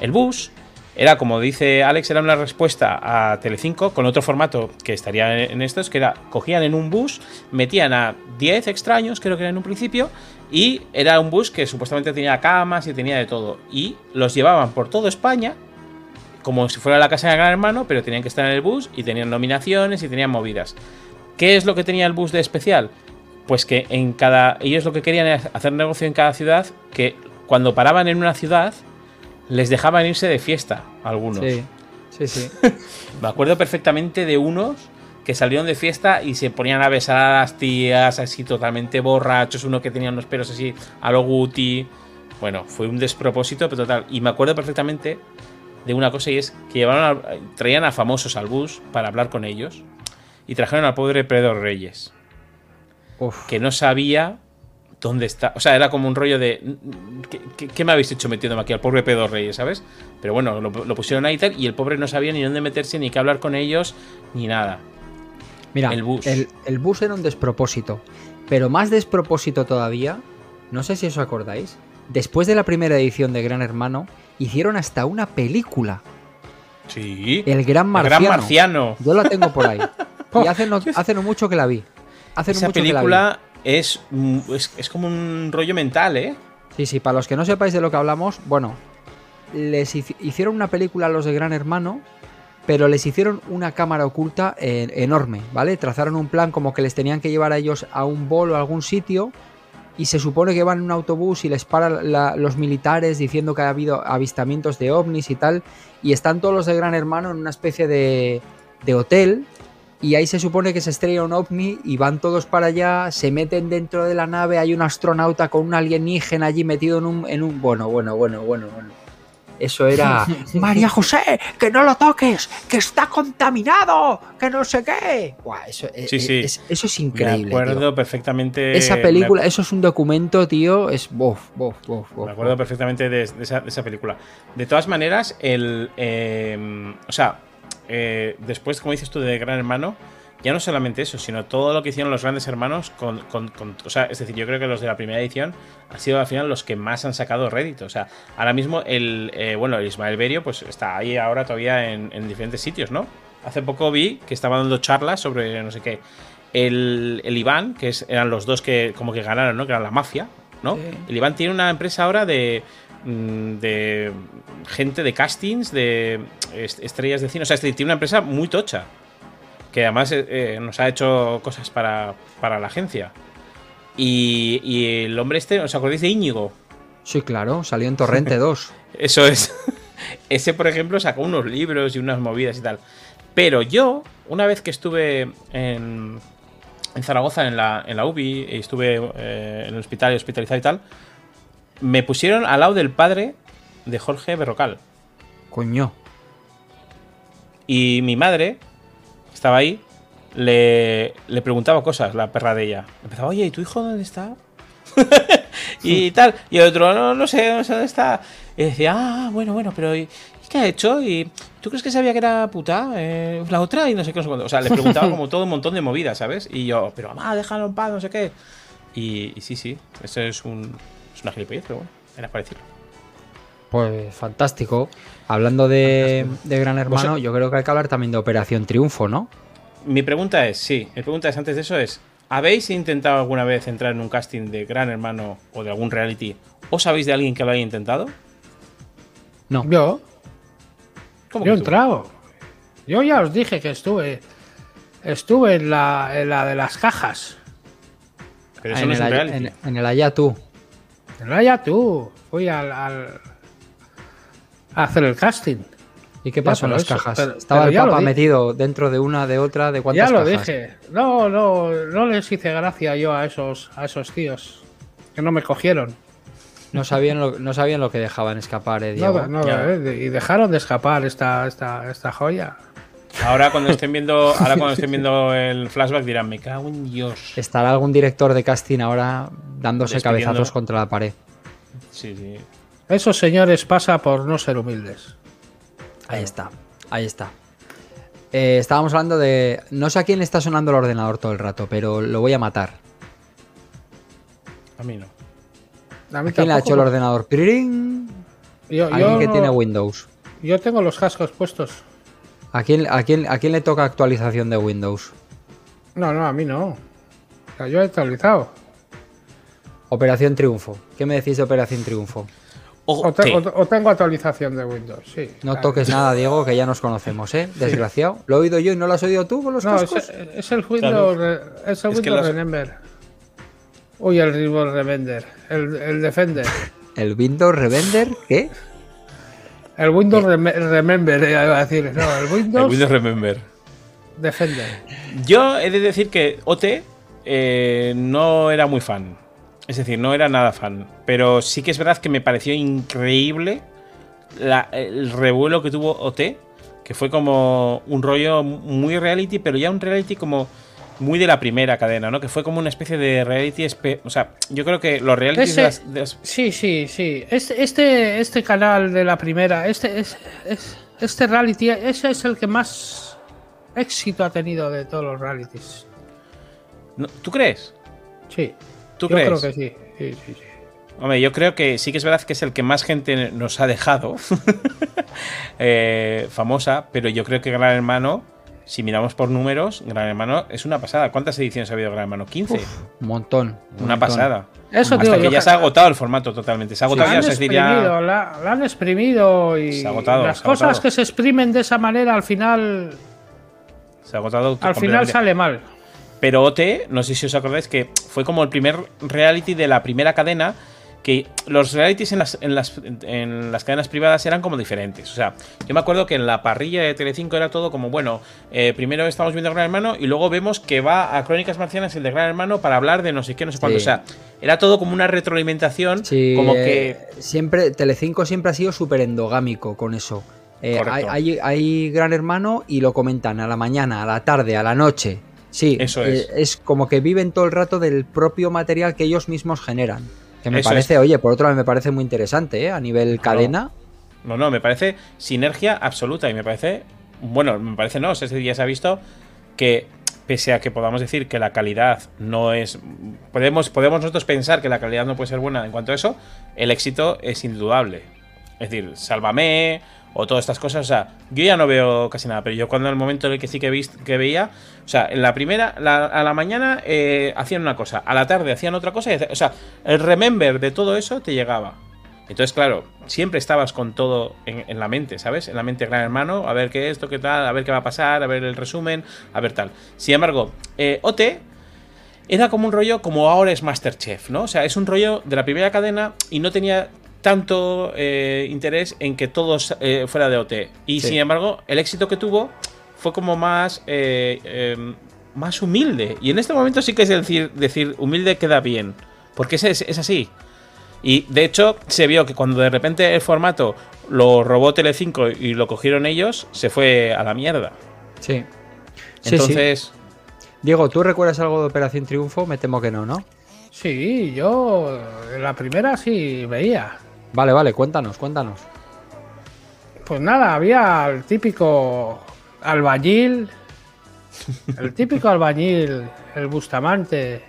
El bus. Era, como dice Alex, era una respuesta a Telecinco con otro formato que estaría en estos, que era, cogían en un bus, metían a 10 extraños, creo que era en un principio, y era un bus que supuestamente tenía camas y tenía de todo. Y los llevaban por toda España, como si fuera la casa de Gran Hermano, pero tenían que estar en el bus y tenían nominaciones y tenían movidas. ¿Qué es lo que tenía el bus de especial? Pues que en cada. Ellos lo que querían era hacer negocio en cada ciudad, que cuando paraban en una ciudad, les dejaban irse de fiesta algunos. Sí, sí, sí. Me acuerdo perfectamente de unos que salieron de fiesta y se ponían a besar a las tías, así totalmente borrachos, uno que tenía unos pelos así a lo Guti. Bueno, fue un despropósito, pero total. Y me acuerdo perfectamente de una cosa y es que llevaron a- traían a famosos al bus para hablar con ellos y trajeron al pobre Pedro Reyes. Uf. que no sabía dónde está. O sea, era como un rollo de. ¿Qué, qué- qué me habéis hecho metiéndome aquí al pobre Pedro Reyes, ¿sabes? Pero bueno, lo, lo pusieron ahí y tal, y el pobre no sabía ni dónde meterse, ni qué hablar con ellos, ni nada. Mira, El bus. El, el bus era un despropósito. Pero más despropósito todavía, no sé si os acordáis, después de la primera edición de Gran Hermano, hicieron hasta una película, Sí. El Gran El Marciano. Gran Marciano. Yo la tengo por ahí. Y hace no, hace no mucho que la vi. Hace Esa mucho que la vi. película es, es, es como un rollo mental, ¿eh? Sí, sí, para los que no sepáis de lo que hablamos, bueno, les hici- hicieron una película a los de Gran Hermano, pero les hicieron una cámara oculta eh, enorme, ¿vale? Trazaron un plan como que les tenían que llevar a ellos a un bolo a algún sitio y se supone que van en un autobús y les paran la- los militares diciendo que ha habido avistamientos de ovnis y tal, y están todos los de Gran Hermano en una especie de, de hotel. Y ahí se supone que se estrella un ovni y van todos para allá, se meten dentro de la nave, hay un astronauta con un alienígena allí metido en un... En un bueno, bueno, bueno, bueno, bueno. Eso era... María José, que no lo toques, que está contaminado, que no sé qué. Buah, eso, Sí, es, sí. es- eso es Me increíble. acuerdo tío. perfectamente. Esa película, eso es un documento, tío, es... Bof, bof, bof, bof, Me acuerdo bof. perfectamente de, de esa, de esa película. De todas maneras, el. eh, o sea, eh, después, como dices tú, de Gran Hermano, ya no solamente eso, sino todo lo que hicieron los grandes hermanos con. con- con- o sea, es decir, yo creo que los de la primera edición han sido al final los que más han sacado rédito. O sea, ahora mismo el. eh, bueno, el Ismael Berio, pues está ahí ahora todavía en, en diferentes sitios, ¿no? Hace poco vi que estaba dando charlas sobre no sé qué. El, el Iván, que es- eran los dos que como que ganaron, ¿no? Que eran la mafia, ¿no? Sí. El Iván tiene una empresa ahora de, de gente de castings, de est- estrellas de cine. O sea, tiene una empresa muy tocha. Que además eh, eh, nos ha hecho cosas para, para la agencia. Y, y el hombre este, ¿os acordáis de Íñigo? Sí, claro, salió en Torrente 2. Eso es. Ese, por ejemplo, sacó unos libros y unas movidas y tal. Pero yo, una vez que estuve en, en Zaragoza, en la, en la UBI, y estuve eh, en el hospital y hospitalizado y tal, me pusieron al lado del padre de Jorge Berrocal. Coño. Y mi madre, que estaba ahí, le, le preguntaba cosas, la perra de ella. Empezaba, oye, ¿y tu hijo dónde está? y tal. Y el otro, no, no sé, no sé dónde está. Y decía, ah, bueno, bueno, pero ¿y qué ha hecho? ¿Y tú crees que sabía que era puta? Eh, la otra y no sé qué, no sé. O sea, le preguntaba como todo un montón de movidas, ¿sabes? Y yo, pero mamá, déjalo en paz, no sé qué. Y, y sí, sí, eso es, un, es una gilipollez, pero bueno, era para decirlo. Pues fantástico. Hablando de, de Gran Hermano, Vos- yo creo que hay que hablar también de Operación Triunfo, ¿no? Mi pregunta es, sí, mi pregunta es antes de eso es, ¿habéis intentado alguna vez entrar en un casting de Gran Hermano o de algún reality? ¿O sabéis de alguien que lo haya intentado? No. Yo, ¿Cómo yo he entrado. Yo ya os dije que estuve. Estuve en la, en la de las cajas. Pero Ah, eso en, no es el, un Allá- reality. en- en el allá tú. No ya tú. Fui al, al- a hacer el casting. ¿Y qué Ya, pasó en las eso, cajas? pero- Estaba pero el ya Papa metido dentro de una, de otra, de Ya cuántas lo cajas. dije. No, no, no les hice gracia yo a esos, a esos tíos. Que no me cogieron. No sabían lo, no sabían lo que dejaban escapar, eh, Diego. Nada, Ya. eh, y dejaron de escapar esta, esta, esta joya. Ahora cuando estén viendo, ahora cuando estén viendo el flashback dirán, me cago en Dios. Estará algún director de casting ahora dándose cabezazos contra la pared. Sí, sí. Esos señores pasa por no ser humildes. Ahí está, ahí está. Eh, estábamos hablando de. No sé a quién le está sonando el ordenador todo el rato, pero lo voy a matar. A mí no. A mí ¿A quién le ha hecho el ordenador? ¡Pirirín! Yo, Alguien yo que no- tiene Windows. yo tengo los cascos puestos. ¿A quién, a, quién, ¿A quién le toca actualización de Windows? No, no, a mí no. O sea, yo he actualizado. Operación Triunfo. ¿Qué me decís de Operación Triunfo? O, te- ¿qué? o- o tengo actualización de Windows, sí. No Claro. toques nada, Diego, que ya nos conocemos, ¿eh? Desgraciado. ¿Lo he oído yo y no lo has oído tú con los No, es, cascos? es el Windows, re- es el Es Windows Remember. Uy, el Windows Remember. El, el Defender. ¿El Windows Revender? ¿Qué? El Windows Rem- Remember, eh, iba a decir. No, el El Windows, Windows Remember. Defender. Yo he de decir que OT eh, no era muy fan. Es decir, no era nada fan. Pero sí que es verdad que me pareció increíble la- el revuelo que tuvo OT. Que fue como un rollo muy reality, pero ya un reality como muy de la primera cadena, ¿no? Que fue como una especie de reality. O sea, yo creo que los realities Ese- de las- de las- Sí, sí, sí. Este, este, este canal de la primera, este, es, es- este reality, ese es el que más éxito ha tenido de todos los realities. ¿No? ¿Tú crees? Sí. ¿Tú yo crees? creo que sí. sí, sí, sí. Hombre, yo creo que sí que es verdad que es el que más gente nos ha dejado eh, famosa, pero yo creo que Gran Hermano, si miramos por números, Gran Hermano es una pasada. ¿Cuántas ediciones ha habido de Gran Hermano? 15. Un montón. un una montón. pasada. Eso Hasta digo que ya que- se ha agotado el formato totalmente. Se ha agotado ya, han ya- exprimido, la, la han exprimido y Se ha agotado, las se ha cosas agotado. que se exprimen de esa manera al final, se ha agotado al final sale mal. Pero OT, no sé si os acordáis que fue como el primer reality de la primera cadena. Que los realities en las, en las, en las cadenas privadas eran como diferentes. O sea, yo me acuerdo que en la parrilla de Telecinco era todo como, bueno, eh, primero estamos viendo Gran Hermano y luego vemos que va a Crónicas Marcianas el de Gran Hermano para hablar de no sé qué, no sé cuánto. Sí. O sea, era todo como una retroalimentación, Sí, como eh, que... siempre Telecinco siempre ha sido súper endogámico con eso. Eh, hay, hay- hay Gran Hermano y lo comentan a la mañana, a la tarde, a la noche. Sí, Eso eh, es. es como que viven todo el rato del propio material que ellos mismos generan. Que me Eso parece, es. oye, por otro lado me parece muy interesante, ¿eh? A nivel cadena. No, no, me parece sinergia absoluta y me parece... Bueno, me parece no, o sea, es decir, ya se ha visto que pese a que podamos decir que la calidad no es... Podemos, podemos nosotros pensar que la calidad no puede ser buena en cuanto a eso, el éxito es indudable. Es decir, Sálvame o todas estas cosas, o sea, yo ya no veo casi nada, pero yo cuando en el momento en el que sí que, que veía, o sea, en la primera, a la mañana eh, hacían una cosa, a la tarde hacían otra cosa, o sea, el remember de todo eso te llegaba. Entonces, claro, siempre estabas con todo en, en la mente, ¿sabes? En la mente gran hermano, a ver qué esto, qué tal, a ver qué va a pasar, a ver el resumen, a ver tal. Sin embargo, eh, OT era como un rollo como ahora es Masterchef, ¿no? O sea, es un rollo de la primera cadena y no tenía tanto eh, interés en que todos eh, fuera de OT. Y Sí. sin embargo, el éxito que tuvo fue como más, eh, eh, más humilde. Y en este momento sí que es decir, decir humilde queda bien. Porque es, es, es así. Y de hecho se vio que cuando de repente el formato lo robó Telecinco y lo cogieron ellos, se fue a la mierda. Sí. Sí, sí. Entonces, Diego, ¿tú recuerdas algo de Operación Triunfo? Me temo que no, ¿no? Sí, yo en la primera sí veía. Vale, vale, cuéntanos, cuéntanos. Pues nada, había el típico albañil, el típico albañil, el Bustamante,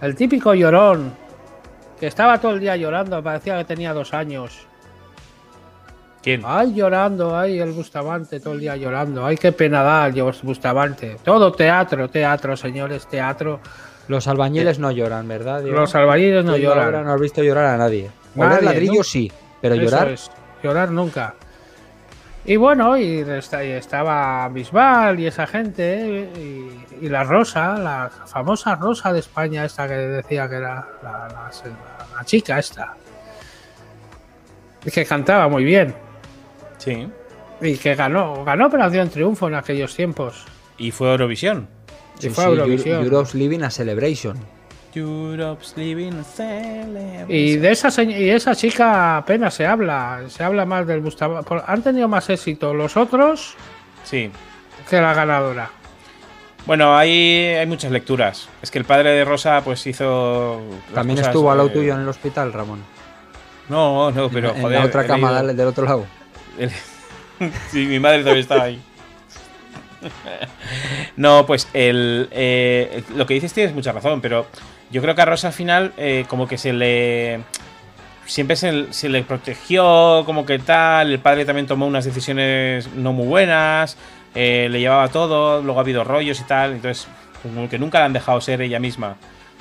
el típico llorón, que estaba todo el día llorando, parecía que tenía dos años. ¿quién? Ay, llorando, ay, el Bustamante, todo el día llorando. Ay, qué pena da el Bustamante. Todo teatro, teatro, señores, teatro. Los albañiles no lloran, ¿verdad? Diego? Los albañiles no lloran. no has visto llorar a nadie. Nadie, ladrillo ¿no? sí, pero Eso llorar. es, llorar nunca. Y bueno, y, esta- y estaba Bisbal y esa gente, y, y la Rosa, la famosa Rosa de España, esta que decía que era la, la- la- la chica esta. Y que cantaba muy bien. Sí. Y que ganó, ganó Operación Triunfo en aquellos tiempos. Y fue Eurovisión. Y fue a Eurovisión. Europe's Living a Celebration. Europe's living. Y de esa y esa chica apenas se habla, se habla más del Bustamante. por- Han tenido más éxito los otros Sí. que la ganadora. Bueno, hay, hay muchas lecturas. Es que el padre de Rosa, pues hizo. También cosas, estuvo al lado eh, tuyo en el hospital, Ramón. No, no, pero en joder. la otra cama leído- del, del otro lado. el- sí, mi madre también estaba ahí. No, pues el, eh, lo que dices tienes mucha razón, pero yo creo que a Rosa al final eh, como que se le... Siempre se, le protegió, como que tal, el padre también tomó unas decisiones no muy buenas, eh, le llevaba todo, luego ha habido rollos y tal, entonces como que nunca la han dejado ser ella misma.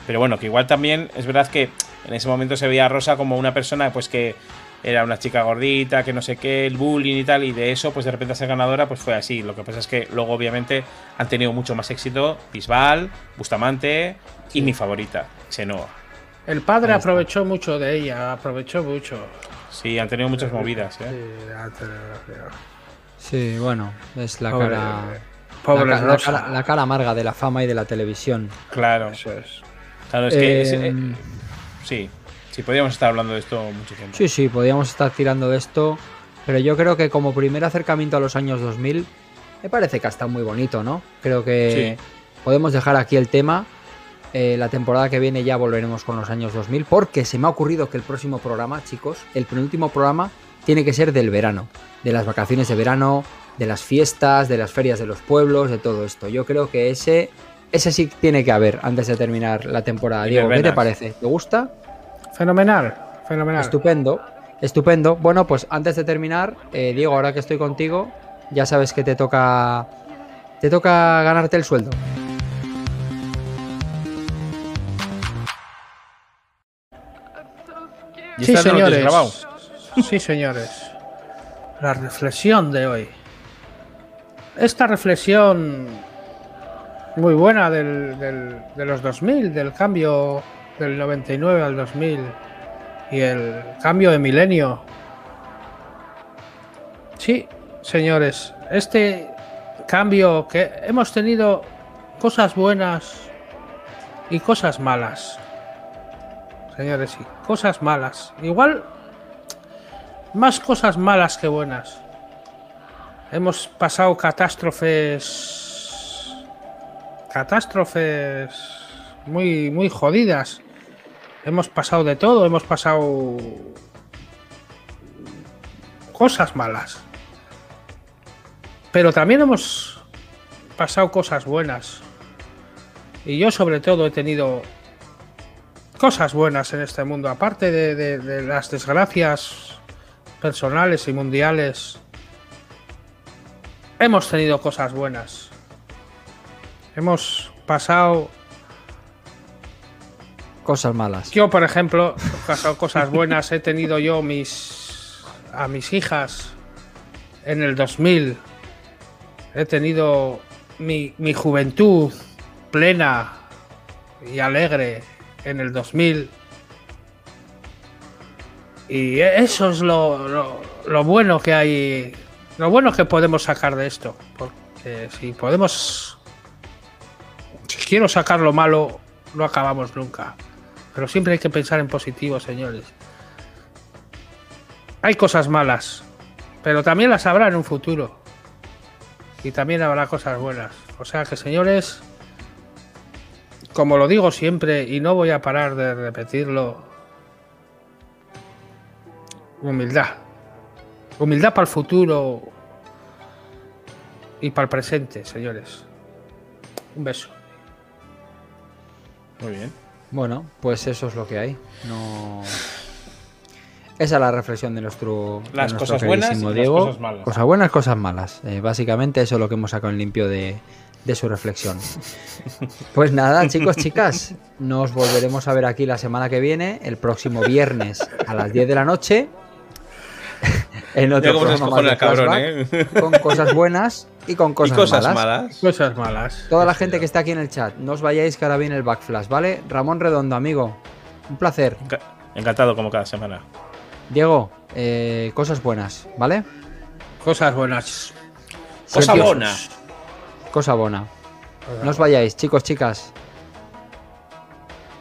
Pero bueno, que igual también es verdad que en ese momento se veía a Rosa como una persona pues que era una chica gordita, que no sé qué, el bullying y tal, y de eso, pues de repente a ser ganadora, pues fue así. Lo que pasa es que luego, obviamente, han tenido mucho más éxito Bisbal, Bustamante y mi favorita, Xenoa. El padre Ahí está. aprovechó mucho de ella, aprovechó mucho. Sí, han tenido muchas movidas, ¿eh? Sí. Sí, bueno, es la Pobre- cara. Pobre la, cara, la cara amarga de la fama y de la televisión. Claro. Eso es. Claro, es que. es- Eh, eh, sí, sí, podríamos estar hablando de esto mucho tiempo. Sí, sí, podríamos estar tirando de esto, pero yo creo que como primer acercamiento a los años 2000, me parece que ha estado muy bonito, ¿no? Creo que podemos dejar aquí el tema. Eh, la temporada que viene ya volveremos con los años 2000 porque se me ha ocurrido que el próximo programa, chicos, el penúltimo programa tiene que ser del verano, de las vacaciones de verano, de las fiestas, de las ferias de los pueblos, de todo esto. Yo creo que ese, ese sí tiene que haber antes de terminar la temporada. Diego, ¿qué te parece? ¿Te gusta? Fenomenal, fenomenal. Estupendo, estupendo. Bueno, pues antes de terminar, eh, Diego, ahora que estoy contigo, ya sabes que te toca, te toca ganarte el sueldo. ¿Y Sí, no señores. Sí, señores. La reflexión de hoy. Esta reflexión muy buena del, del- de los 2000, del cambio del 99 al 2000 y el cambio de milenio. Sí, señores, este cambio que hemos tenido cosas buenas y cosas malas. Señores, sí, cosas malas. Igual más cosas malas que buenas. Hemos pasado catástrofes. Catástrofes muy, muy jodidas. Hemos pasado de todo, hemos pasado. cosas malas. Pero también hemos pasado cosas buenas. Y yo, sobre todo, he tenido cosas buenas en este mundo, aparte de, las desgracias personales y mundiales. Hemos tenido cosas buenas. Hemos pasado, Cosas malas. yo por ejemplo, cosas buenas. He tenido yo mis a mis hijas en el 2000. He tenido mi, mi juventud plena y alegre en el 2000. Y eso es lo, lo- lo bueno que hay, lo bueno que podemos sacar de esto. Porque si podemos, si quiero sacar lo malo, no acabamos nunca. Pero siempre hay que pensar en positivo, señores. Hay cosas malas, pero también las habrá en un futuro. Y también habrá cosas buenas. O sea que, señores, como lo digo siempre y no voy a parar de repetirlo, humildad. Humildad para el futuro y para el presente, señores. Un beso. Muy bien. Bueno, pues eso es lo que hay. No. Esa es la reflexión de nuestro. de Las nuestro cosas buenas y las Diego. cosas malas. Cosas buenas, cosas malas. Eh, básicamente eso es lo que hemos sacado en limpio de, de su reflexión. Pues nada, chicos, chicas, nos volveremos a ver aquí la semana que viene, el próximo viernes a las 10 de la noche. En otro programa más cabrón, Flashback, ¿eh? Con cosas buenas y con y cosas, malas. malas. Cosas malas. Toda la gente que está aquí en el chat, no os vayáis que ahora viene el backflash, ¿vale? Ramón Redondo, amigo, un placer. Enca- Encantado como cada semana. Diego, eh, cosas buenas, ¿vale? Cosas buenas. Cosa Preciosos. bona. Cosa buena. No os vayáis, chicos, chicas.